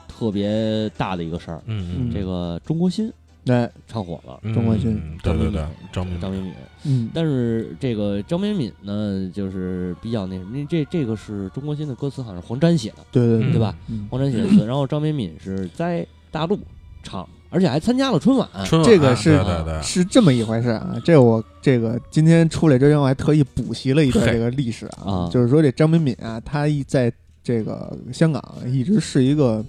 特别大的一个事儿，嗯，这个中国心哎，唱火了，嗯中国心嗯对对对，张明张敏敏。嗯，但是这个张敏敏呢，就是比较那什么，因为这这个是中国新的歌词，好像是黄沾写的，对对对吧？嗯，黄沾写的词，然后张敏敏是在大陆唱，而且还参加了春晚。春晚这个是是这么一回事啊。这我这个今天出来之前，我还特意补习了一段这个历史啊啊，就是说这张敏敏啊，她一在这个香港一直是一个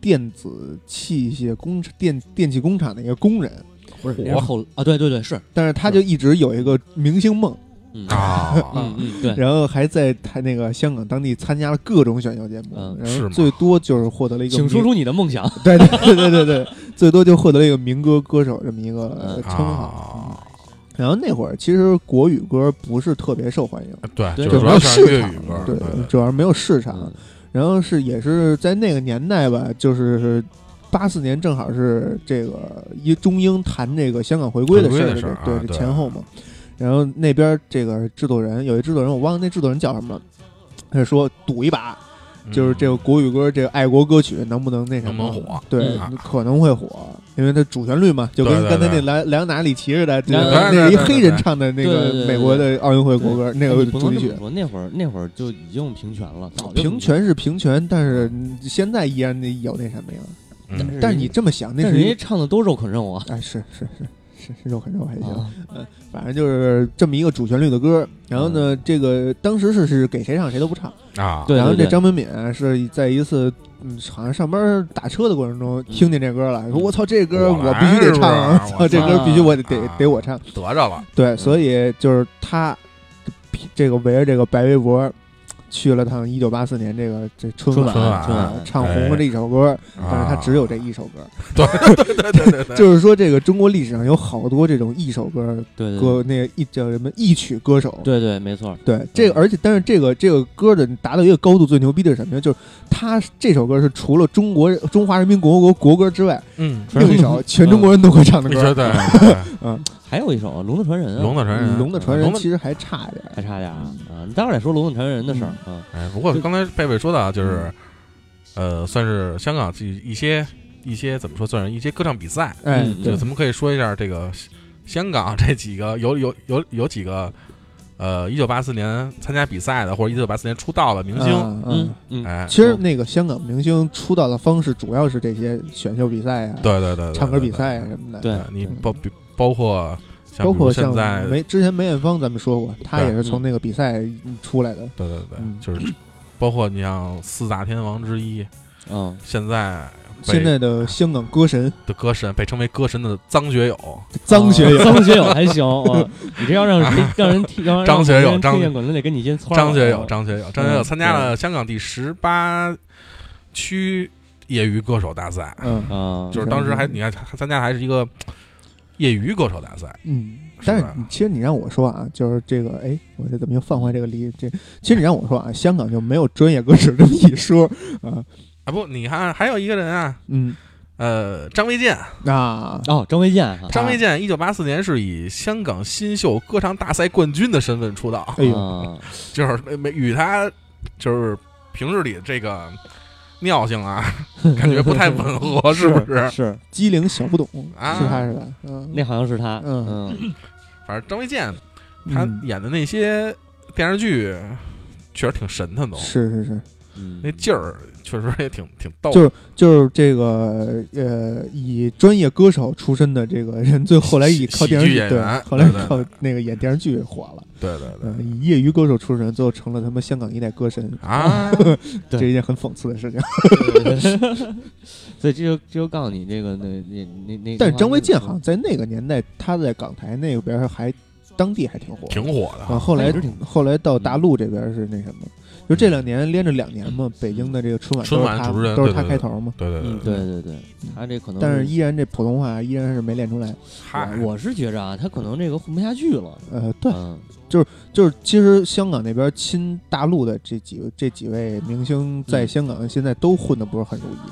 电子器械工厂电电器工厂的一个工人，不是，然后啊，对对对，是，但是他就一直有一个明星梦，嗯。啊，嗯嗯，对，然后还在他那个香港当地参加了各种选秀节目，嗯。然后最多就是获得了一个，请说出你的梦想。对对对对对对，最多就获得了一个民歌歌手这么一个称号。啊，然后那会儿其实国语歌不是特别受欢迎，对，主要是粤语歌，对对，主要是没有市场。嗯然后是也是在那个年代吧，就是八四年正好是这个一中英谈这个香港回归的事儿，对前后嘛。然后那边这个制作人有一制作人，我忘了那制作人叫什么了，他就说赌一把，就是这个国语歌这个爱国歌曲能不能那什么？能火？对，嗯。可能会火，因为它主旋律嘛，就跟刚才那对。莱莱昂纳里奇似的，对那那是一黑人唱的那个美国的奥运会国歌，那个主题曲。那会儿那会儿就已经平权了，早就平权。是平权，但是嗯现在依然有那什么呀？嗯。但是你这么想，那是人家唱的都肉啃肉啊。哎，是是是肉很肉还行，啊反正就是这么一个主旋律的歌。然后呢，这个当时是是给谁唱谁都不唱。啊，对然后这张敏敏是在一次嗯，好像上班打车的过程中听见这歌了，说我操，这歌我必须得唱啊！来是吧操，这歌必须我得得得我唱。得着了，对，所以就是他这个围着这个白围脖。去了趟一九八四年这个这春春晚，春晚春晚唱红了这一首歌，但是他啊只有这一首歌。对对对对对对，就是说，这个中国历史上有好多这种一首歌对对歌，那个一叫什么一曲歌手。对对，没错。对，这个而且但是这个这个歌的达到一个高度最牛逼的是什么呀？就是他这首歌是除了中国中华人民共和国国歌之外，嗯，另一首全中国人都会唱的歌。对对对，嗯，还有一首《龙的传人》啊，龙的传人，龙的传人其实还差点。还差点啊啊！你待会儿再说《龙的传人》的事儿啊。哎，不过刚才贝贝说的啊，就是，嗯呃，算是香港一一些一些怎么说，算是一些歌唱比赛。哎嗯，就，咱们可以说一下这个香港这几个有有有有几个，呃，一九八四年参加比赛的或者一九八四年出道的明星，嗯嗯。嗯，哎，其实那个香港明星出道的方式主要是这些选秀比赛啊、对对对，对唱歌比赛啊什么的。对对你包比包括包括像现在，梅之前梅艳芳，咱们说过，她也是从那个比赛出来的。对对对，嗯就是包括你像四大天王之一，嗯，现在现在的香港歌神的歌神被称为歌神的张学友，张学友，张学友还行啊。你这要让人 让人听，让张学友张让听见可能得跟你先窜。张学友，张学友，张学友嗯参加了香港第十八区业余歌手大赛，嗯啊，就是当时还你看他参加还是一个业余歌手大赛，嗯，但是其实你让我说啊，就是这个，哎，我这怎么又放回这个理？这其实你让我说啊，香港就没有专业歌手这么一说啊。啊不，你看还有一个人啊，嗯，呃，张卫健，啊。哦，张卫健啊，张卫健一九八四年是以香港新秀歌唱大赛冠军的身份出道，哎呦，啊。就是没与他就是平日里这个尿性啊，感觉不太吻合，是不是？是，机灵小不懂啊是他是吧？嗯，那好像是他。嗯嗯，反正张卫健他嗯演的那些电视剧确实挺神的都，是是是，嗯那劲儿确实也挺挺逗的。就是就是这个呃，以专业歌手出身的这个人，最后来以靠电视剧对后来靠那个演电视剧火了。对对对嗯，以业余歌手出身，最后成了他们香港一代歌神，啊，对这是一件很讽刺的事情。所以这就这就告诉你这个那那那那，但是张卫健好像在那个年代，他在港台那边还当地还挺火，挺火的啊。后来后来到大陆这边是那什么，就这两年连着两年嘛，北京的这个春晚春都是他晚主持人都是他开头嘛。对对嗯，对对对，他这可能，但是依然这普通话依然是没练出来。嗨，我我是觉着啊，他可能这个混不下去了。呃，对，就是就是其实香港那边亲大陆的这几这几位明星，在嗯香港现在都混的不是很如意。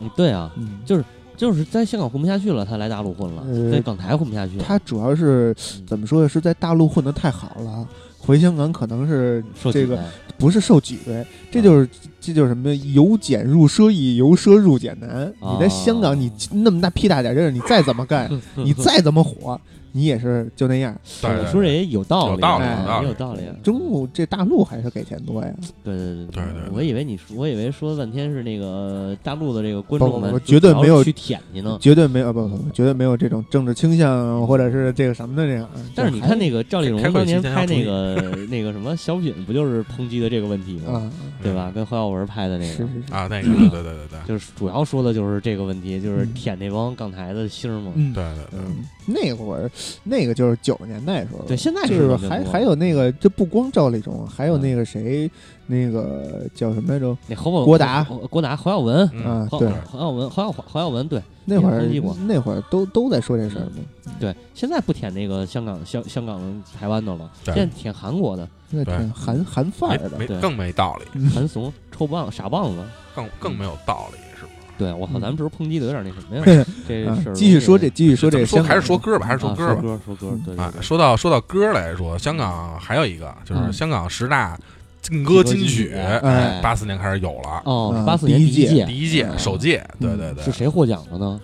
嗯，对啊，就是，就是在香港混不下去了，他来大陆混了，呃在港台混不下去了，他主要是嗯怎么说呢？是在大陆混得太好了，回香港可能是这个受不是受挤兑，这就是这就是什么由俭入奢易，由奢入俭难。你在香港，你那么大屁大点地儿，你再怎么干，你再怎么火，你也是就那样。对对你说这也有道理，有道理哎有道理也有道理。中国这大陆还是给钱多呀？对对对对我以为你说，我以为说半天是那个大陆的这个观众们绝对没有去舔去呢。绝对没有不不，绝对没有这种政治倾向或者是这个什么的这样。但是你看那个赵丽蓉当年拍那个那个什么小品，不就是抨击的这个问题吗？啊，对吧？跟何耀文拍的那个，是是是，啊，那个对对对对对。就是主要说的就是这个问题，就是嗯。舔那帮港台的星嘛。嗯，对对对，嗯，那会儿那个就是九十年代时候，对，现在就是还还有那个，这不光赵丽蓉，还有那个谁，那个叫什么来着？那何宝郭达郭达、何耀文、嗯对，何耀文、何耀何耀文，对那会儿那会儿都都在说这事儿嘛，对，现在不舔那个香港香香港台湾的了，现在舔韩国的，那对。挺韩韩范儿的。更没道理，嗯韩怂、臭棒、傻棒子。更更没有道理，是吧？对，我操，嗯。咱们是不是抨击的有点那什么呀？这事儿继续说这，继续说这个说，还是说歌吧，还是说啊歌吧。说歌说歌，对说到说到歌来说，香港还有一个就是嗯。香港十大劲歌金曲，哎。八四年开始有了，哦，啊八四年第一届，第一届嗯。首届，对嗯。对对，是谁获奖了呢？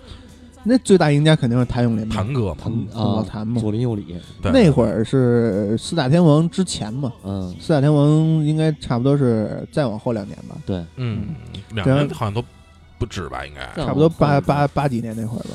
那最大赢家肯定是谭咏麟，谭哥嘛，谭啊，老谭嘛。左邻右里，对。那会儿是四大天王之前嘛，嗯，四大天王应该差不多是再往后两年吧，对，嗯，两年好像都不止吧，应该。差不多八八八几年那会儿吧。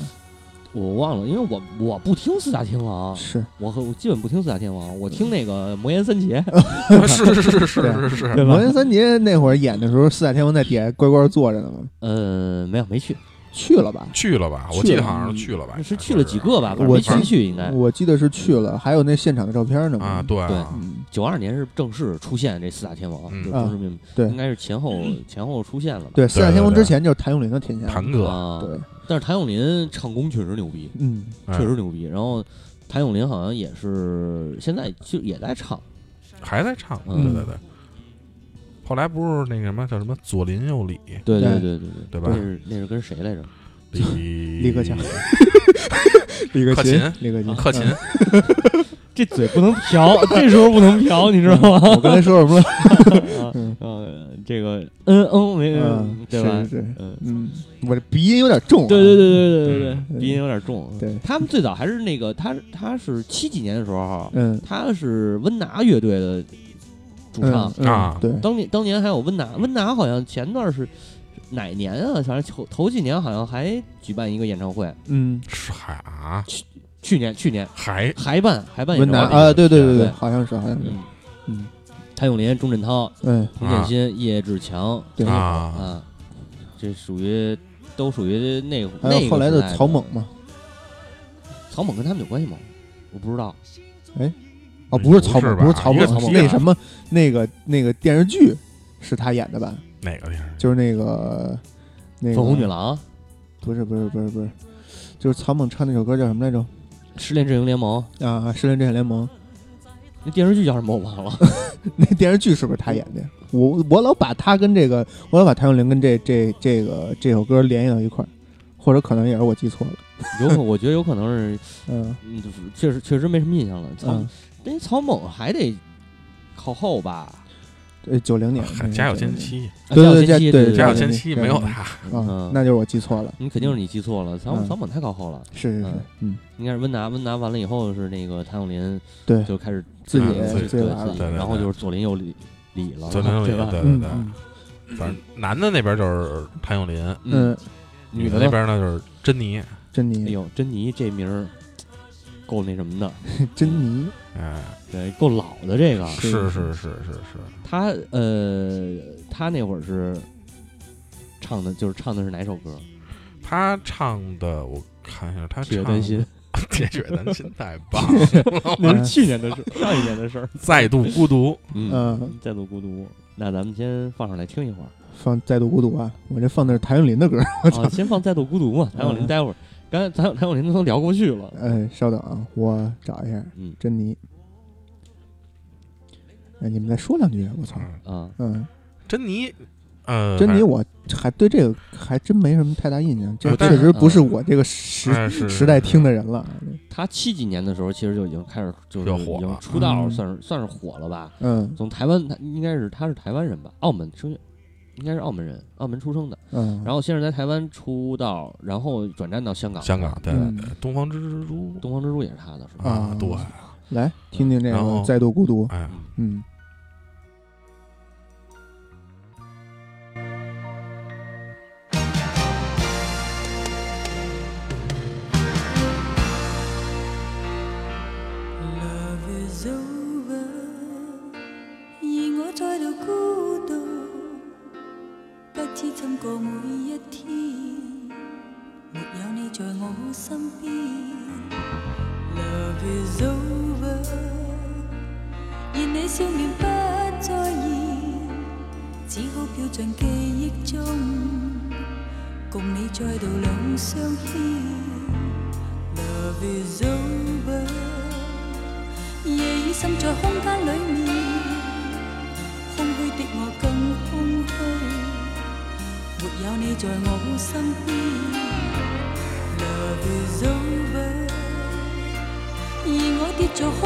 我忘了，因为我我不听四大天王，是，我和我基本不听四大天王，我听那个魔岩三杰，是是是是是是，对。魔岩三杰那会儿演的时候，四大天王在底下乖乖坐着呢嘛，呃，没有没去，去了吧？去了吧？我记得好像是去了吧？是去了几个吧，我没全去，应该。我记得是去了，还有那现场的照片呢嘛。啊，对啊，嗯，九二年是正式出现这四大天王，嗯就是正式命名，对应该是前后前后出现了吧？对，四大天王之前就是谭咏麟的天下。谭哥，啊，对，但是谭咏麟唱功确实牛逼，嗯，哎确实牛逼。然后谭咏麟好像也是现在就也在唱，还在唱，嗯对对对。后来不是那个什么叫什么左邻右里，对对。对对对对吧？那是那是跟谁来着？李李克强。李克克勤勤，李克勤，克勤。嗯，这嘴不能瓢，这时候不能瓢，你知道吗？我刚才说什么了？嗯 呃，这个嗯嗯没嗯，对吧？嗯，嗯，我这鼻音有点重啊。对对对对对对鼻音有点重。对。他们最早还是那个他他是七几年的时候，嗯，他是温拿乐队的主嗯唱。嗯啊。对，当年当年还有温拿，温拿好像前段是哪年啊？反正头头几年好像还举办一个演唱会，嗯，是还啊，去去年去年。还还办还办温。拿啊，对对对对好像是好像是，嗯，嗯，谭咏麟、钟镇涛、嗯，彭建新、叶志强。啊。啊，这属于都属于那个还那后来的草蜢嘛，草蜢跟他们有关系吗？我不知道。哦，不是草蜢，不是吧不是草蜢，一个草蜢是那什么那个那个电视剧是他演的吧？哪个电视剧？就是那个那个粉红女郎、不是不是不是不是，就是草蜢唱那首歌叫什么来着？失恋阵营联盟啊，失恋阵营联盟那电视剧叫什么我忘了。那电视剧是不是他演的呀？我我老把他跟这个，我老把谭咏麟跟这这这个这首歌联系到一块儿，或者可能也是我记错了。有可我觉得有可能是，嗯嗯，确实确实没什么印象了。草嗯，那曹猛还得靠后吧？呃，九零年还家有仙妻，啊对对家有仙妻对家有对仙妻没有他，啊嗯，那就是我记错了。你肯定是你记错了。草嗯草蜢太靠后了，是是是嗯，嗯，应该是温拿温拿完了以后是那个谭咏麟对，就开始自己嗯自己自己然后就是左邻右里里了，左邻右里对对对对，反正男的那边就是谭咏麟，嗯，嗯，女？的那边呢就是珍妮，珍妮，哎呦，珍妮这名儿够那什么的，珍妮，哎，对，够老的这个。是是是是是，他呃，他那会儿是唱的，就是唱的是哪首歌？他唱的我看一下，他唱铁血丹心，铁血丹心太棒了，那是去年的事，上一年的事儿。再度孤独，嗯，嗯，再度孤独。那咱们先放上来听一会儿。放《再度孤独》啊，我这放的是谭咏麟的歌。啊，先放《再度孤独》嘛，谭咏麟。嗯待会儿，刚才谭谭咏麟都聊过去了。哎，稍等啊，我找一下嗯。珍妮。哎，你们再说两句，我操，嗯。啊，嗯，珍妮，呃，珍妮，我还对这个还真没什么太大印象，这确实不是我这个时时代听的人了。他七几年的时候，其实就已经开始就是火已经了出道，嗯算是算是火了吧。嗯。从台湾，他应该是他是台湾人吧，澳门生，应该是澳门人，澳门出生的。嗯，然后先是在台湾出道，然后转战到香港。香港对嗯对对，东方之珠东方之珠也是他的，是吧？啊对，来听听这个然后《再度孤独》。哎，嗯。在我身邊。Love is over，而你笑面不再現，只好飄進記憶中，共你再度兩相牽。Love is over。夜已深在空間裏面，就。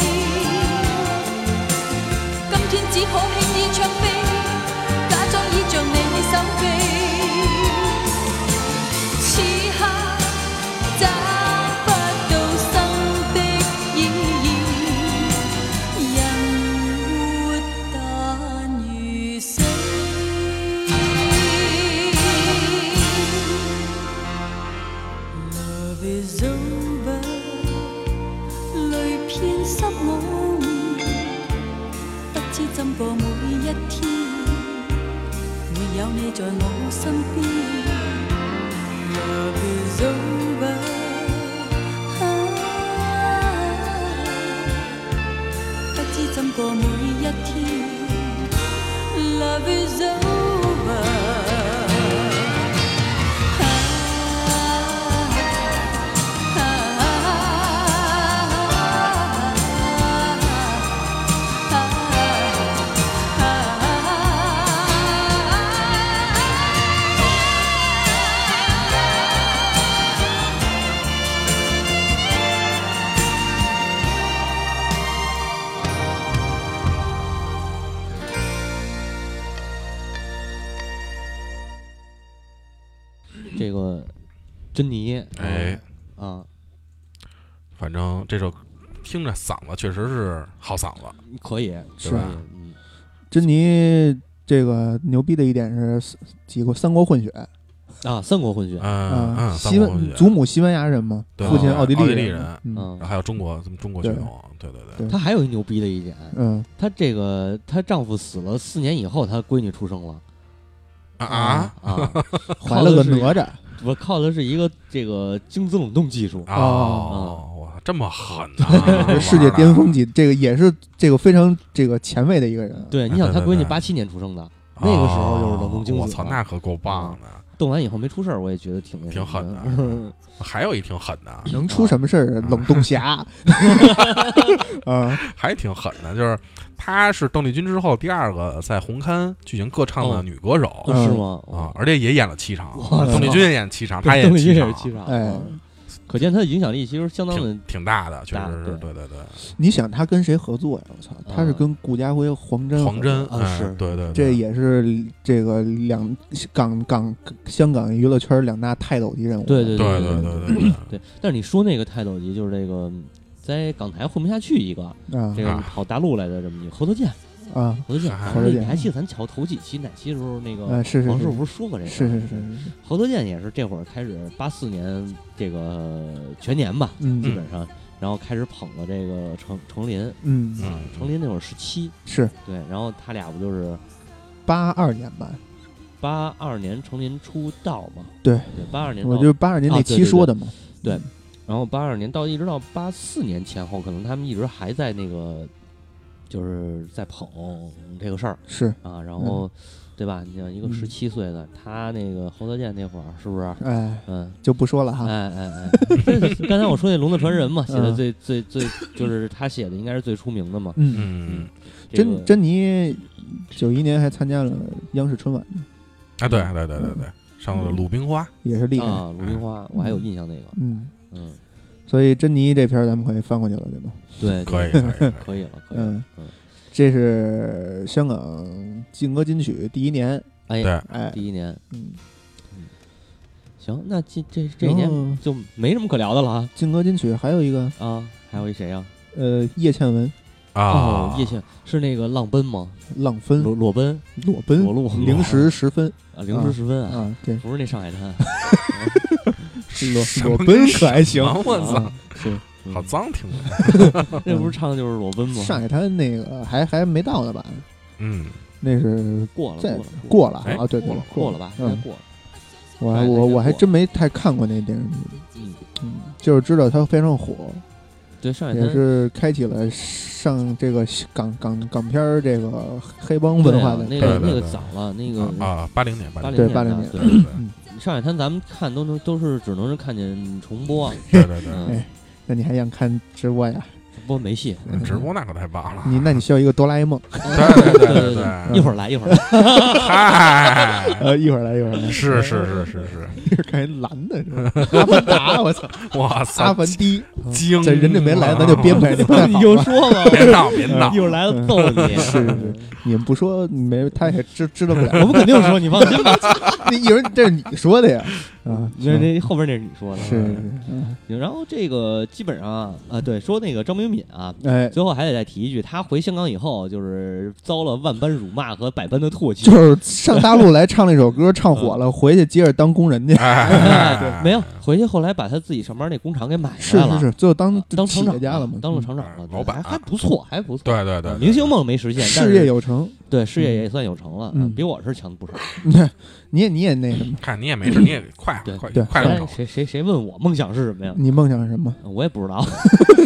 你。今天只可你在我身边。Love is over，不知怎过每一天。Love is over。 听着嗓子确实是好嗓子，可以是。吧？嗯，珍妮这个牛逼的一点是几个三国混血，啊，三国混血，嗯啊，嗯，西班班祖母西班牙人嘛，对父亲哦奥地利利人嗯嗯。然后还有中国咱们中国血统，对。对对，对。她还有一牛逼的一点，嗯。她这个她丈夫死了四年以后，她闺女出生了。啊啊。啊！怀了个哪吒，我靠的是一个这个精子冷冻技术，哦，哇，这么狠啊！世界巅峰级，这个也是这个非常这个前卫的一个人。对，你哎想她对对对闺女八七年出生的，那个时候就是冷冻精子哦我操，那可够棒的。冻完以后没出事儿，我也觉得挺挺狠的的。还有一挺狠的，能出什么事儿？冷冻侠 啊，还挺狠的，就是她是邓丽君之后第二个在红勘举行歌唱的哦女歌手哦是吗？啊，而且也演了七场。邓丽君也演七场，她也邓丽君七场，也是七场，哎嗯可见他的影响力其实相当的挺挺大的，确实是，对。对对对。你想他跟谁合作呀？我操，他是啊跟顾家辉、黄真、黄真，啊哎是。对对，对。这也是这个两港港香港娱乐圈两大泰斗级人物。对对对对对对。对，对。但是你说那个泰斗级，就是这个在港台混不下去一个，啊。这个跑大陆来的这么一个侯德健，啊侯德健，侯德健你还记得咱瞧头几期哪期时候那个啊！是是是王师傅不是说过这事儿？是是是是是，侯德健也是这会儿开始，八四年这个全年吧，嗯基本上，然后开始捧了这个程程琳，嗯啊，程琳那会儿十七，是对，然后他俩不就是八二年吧？八二年程琳出道嘛？对对，八二年我就是八二年那期说的嘛。对然后八二年到一直到八四年前后，可能他们一直还在那个，就是在捧这个事儿是，啊。然后，对吧？你像一个嗯十七岁的，他那个侯德健那会儿是不是？哎，嗯，就不说了哈。哎哎哎，这 刚才我说那《龙的传人》嘛，写的嗯最最最就是他写的应该是最出名的嘛。嗯，嗯这个珍珍妮九一年还参加了央视春晚呢，啊，对对对对对，上了鲁冰花，也是厉害。啊，鲁冰花，我还有印象那个，嗯，嗯，所以珍妮这片儿咱们可以翻过去了，对吧？对，可以可以可以，了，可以了，嗯。嗯，这是香港劲歌金曲第一年，哎，对，哎，第一年，嗯，行，那这这这一年就没什么可聊的了啊。劲歌金曲还有一个。啊，还有一谁呀？呃叶倩文、啊。哦，叶倩是那个浪奔吗？浪奔、裸裸奔？裸奔裸、露零时十分。啊，零时十分啊，啊，对，不是那上海滩，裸 裸奔可还行？我操好脏，听着，那不是唱的就是裸奔吗？上海滩那个还还没到呢吧？嗯，那是过了，在过了，过了哎啊，对对过了过了吧？应该嗯，过了。我我我还真没太看过那电视剧，嗯，嗯，就是知道它非常火，对，上海也是开启了上这个港港港片儿这个黑帮文化的那个那个早了，那个啊，八零年，八零八对零年的八零年对。嗯上海滩咱们看都能都是只能是看见重播，对对对，嗯。哎，那你还想看直播呀？播没戏。嗯。直播那可太棒了，你那你需要一个哆啦 A 梦，对对对对对，一会儿来，一会儿来。嗨，呃，一会儿来一会儿来，是是是是是，一会儿看一蓝的是吧？阿凡达，我操，哇阿，凡提，精，这人家没来，咱就编排，你就说吧，别闹别闹。一，会儿来了揍你。是是是，你们不说没，他也知知道不了。我们肯定说，你放心吧。那一会儿这是你说的呀，啊，那那后边那是你说的。是然后这个基本上啊，啊对，说那个张明敏啊，哎，最后还得再提一句，他回香港以后，就是遭了万般辱骂和百般的唾弃。就是上大陆来唱那首歌，唱火了，回去接着当工人去。哎，对，没有回去，后来把他自己上班那工厂给买下来了，是是，最后当当企厂长业家了嘛，当了嗯厂长了，老板还还不错，还不错。对对对，啊明星梦没实现，但事业有成。对事业也算有成了，比我是强不少。你也你也那什么？看你也没事，你也快对快快点走，谁谁谁问我梦想是什么呀？你梦想是什么？我也不知道。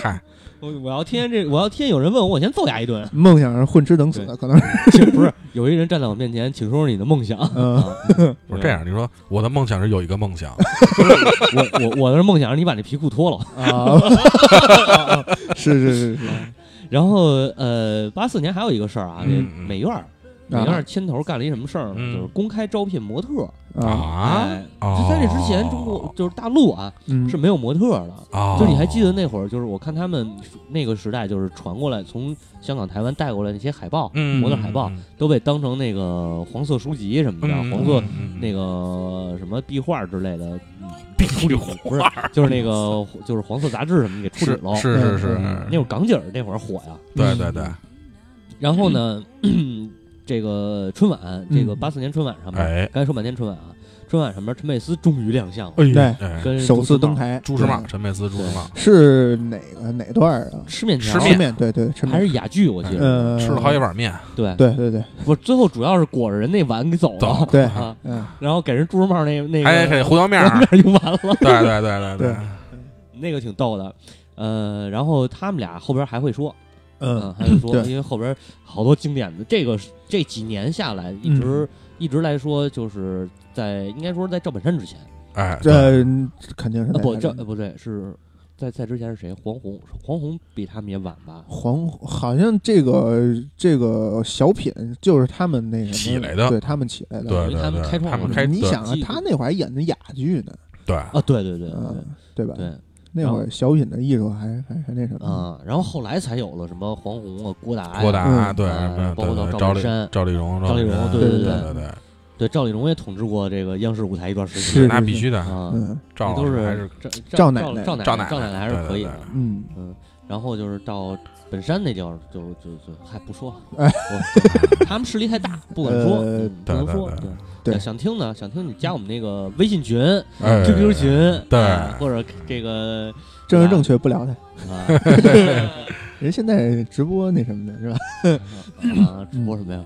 嗨，我我要天天这，我要天天有人问我，我先揍他一顿。梦想是混吃等死的，可能是。其实不是，有一人站在我面前，请说说你的梦想。嗯啊不是这，样，你说我的梦想是有一个梦想，我我我的梦想是你把那皮裤脱了。啊，是是是是，然后呃，八四年还有一个事儿啊，美院儿美院儿牵头干了一什么事儿呢？嗯。就是公开招聘模特。啊，啊？哎，哦。就在这之前，中国就是大陆啊嗯，是没有模特的。哦，就你还记得那会儿，就是我看他们那个时代，就是传过来从香港、台湾带过来那些海报，嗯模特海报都被当成那个黄色书籍什么的，嗯黄色嗯。那个什么壁画之类的，嗯壁画。不是，就是那个就是黄色杂志什么给处理是了。是是是嗯，那会儿港姐儿那会儿火呀。对对对，然后呢，这个春晚，这个嗯。八四年春晚上面，哎。刚才说半天春晚啊，春春晚上面陈佩斯终于亮相了，哎对哎。跟首次登台，朱时茂，陈佩斯，朱时茂。是哪个哪段儿啊？吃面条，吃面。对对，吃面。还是哑剧，我记得。呃，吃了好几碗面，对，对对对。不，最后主要是裹着人那碗给走了走，对，啊，嗯，然后给人朱时茂那那个还给胡椒面儿，胡椒面用完了，对对对对。对。那个挺逗的。呃，然后他们俩后边还会说，嗯，还是说，因为后边好多经典的，这个这几年下来，一嗯直一直来说，就是在应该说在赵本山之前哎，这肯定是啊，不，在这呃不对，是在在之前是谁？黄宏，黄宏比他们也晚吧？黄好像这个这个小品就是他们那什么起来的对他们起来的。对对对，开创了他们开对你想啊，他那会儿还演的哑剧呢，对啊，对对对嗯，对吧？对那会儿小品的艺术还还还那什么，啊，然后后来才有了什么黄宏啊、郭达呀、郭达嗯。对包括到赵本山赵丽蓉赵丽蓉对对对对对对赵丽蓉也统治过这个央视舞台一段时是间那必须的，啊，嗯赵都是赵赵奶奶赵奶赵奶奶赵奶奶还是可以的嗯，嗯，然后就是到本山那地儿就就就还不说了，哎他们势力太大，不敢说，不能说对。想听的想听你加我们那个微信群、哎。QQ 群，对。啊或者这个政治正确不聊他，啊。人现在直播那什么的是吧？啊，直播什么呀？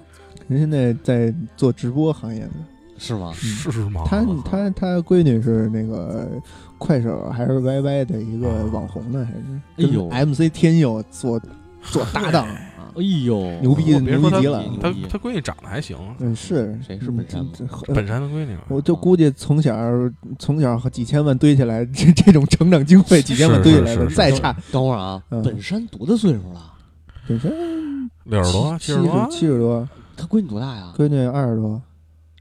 人现在在做直播行业的，是吗？是吗？他他他闺女是那个快手还是 YY 的一个网红呢，还是？哎呦。跟 MC 天佑做做搭档？哎呦，牛逼别说他牛逼极了他他闺女长得还行，嗯，是谁是本山本山的闺女，我就估计从小从小和几千万堆起来，这这种成长经费几千万堆起来的，再差等会儿啊，嗯本山多大岁数了？本身六十多七十多，七十多，他闺女多大呀？闺女二十多，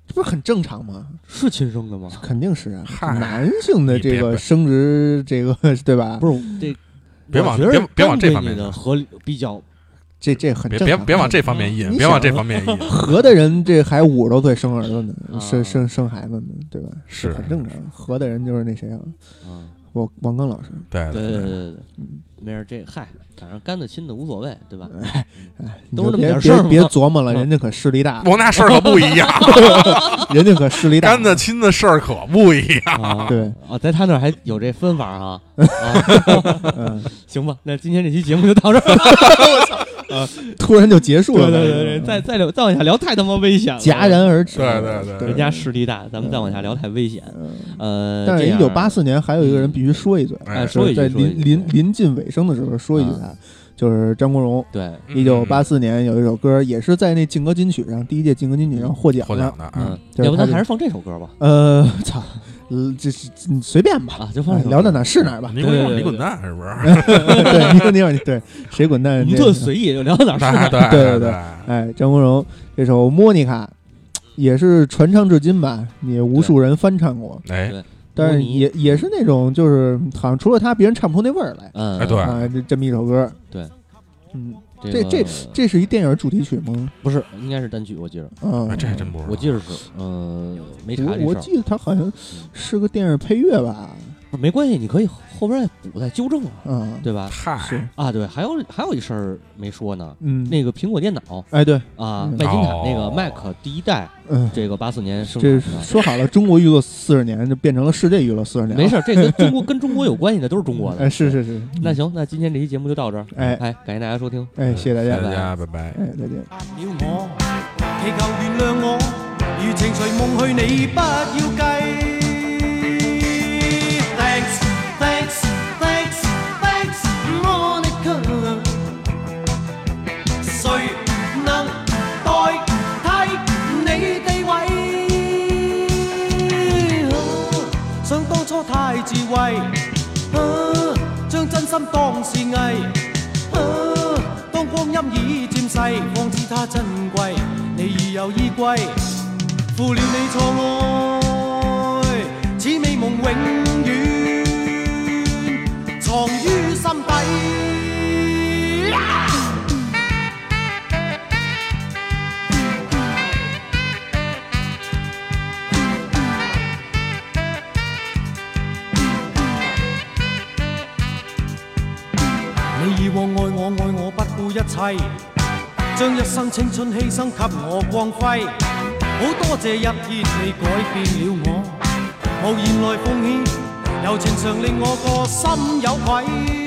这不是很正常吗？是亲生的吗？肯定是啊，男性的这个生殖这个对吧？不是这，别往别别往这方面的合理比较这这很别正常。别别往这方面引，别往这方面引，合的人这还五十多岁生儿子呢，啊生生生孩子呢，对吧？是很正常。合的人就是那谁啊，我，王王刚老师，对对对对对对，嗯，没事，这嗨，反正干的亲的无所谓，对吧？哎 都就是别别那么点事儿吗别琢磨了，嗯人家可势力大，我那事儿可不一样，人家可势力大，干的亲的事儿可不一样。啊，对啊，在他那儿还有这分法啊，啊，嗯，行吧，那今天这期节目就到这儿。突然就结束了，对对对对，再再聊再往下聊太他妈危险了，戛然而止，对对对人家势力大，咱们再往下聊太危险。嗯呃，但是，这样一九八四年还有一个人必须说一嘴，哎说一句在说一句临临临近尾声的时候说一句他，就是张国荣。对，一九八四年有一首歌，也是在那劲歌金曲上，第一届劲歌金曲上获奖获奖的啊嗯，要不咱还是放这首歌吧？呃，操，呃，这是嗯随便吧，啊，就放聊到哪是哪吧。你滚你滚蛋是不是？对，你说你说你对，谁滚蛋？我们特随意，就聊到哪儿是哪儿。对对对对，哎，张国荣这首《莫妮卡》也是传唱至今吧，也无数人翻唱过，哎对但是也也是那种就是好像除了他，别人唱不出那味儿来嗯，哎对啊，这这么一首歌。对，嗯，这这这这是一电影主题曲吗？不是，应该是单曲，我记着，嗯哎，这还真不知道。我记着是，嗯，没查我记得他好像是个电影配乐吧？不没关系，你可以后边再补再纠正啊，嗯，对吧？嗨，是，啊，对，还有还有一事儿没说呢，嗯，那个苹果电脑哎对，啊，嗯麦金塔那个哦 Mac 第一代，嗯，这个八四年生这产。说好了，中国娱乐四十年就变成了世界娱乐四十年，没事，这跟中国跟中国有关系的都是中国的。哎，是是是，那行，那今天这期节目就到这儿。哎哎，感谢大家收听。哎，谢谢大家，大家拜拜。哎，再见。祈求原谅我，如情随梦去，你不要計。将，真心当是艺，当光阴已渐逝，方知它珍贵，你已有依归，负了你错爱，此美梦永爱我爱我不顾一切，将一生青春牺牲给我光辉。好多谢一天你改变了我，无言来奉献，柔情常令我个心有愧。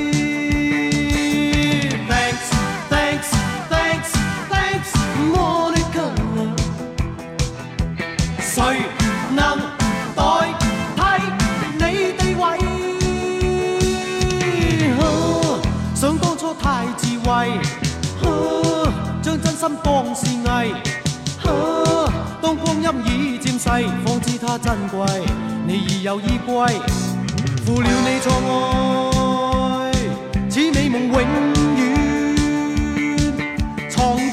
心方是危，当光阴已渐逝，方知它珍贵。你已有依归，负了你错爱，此美梦永远藏。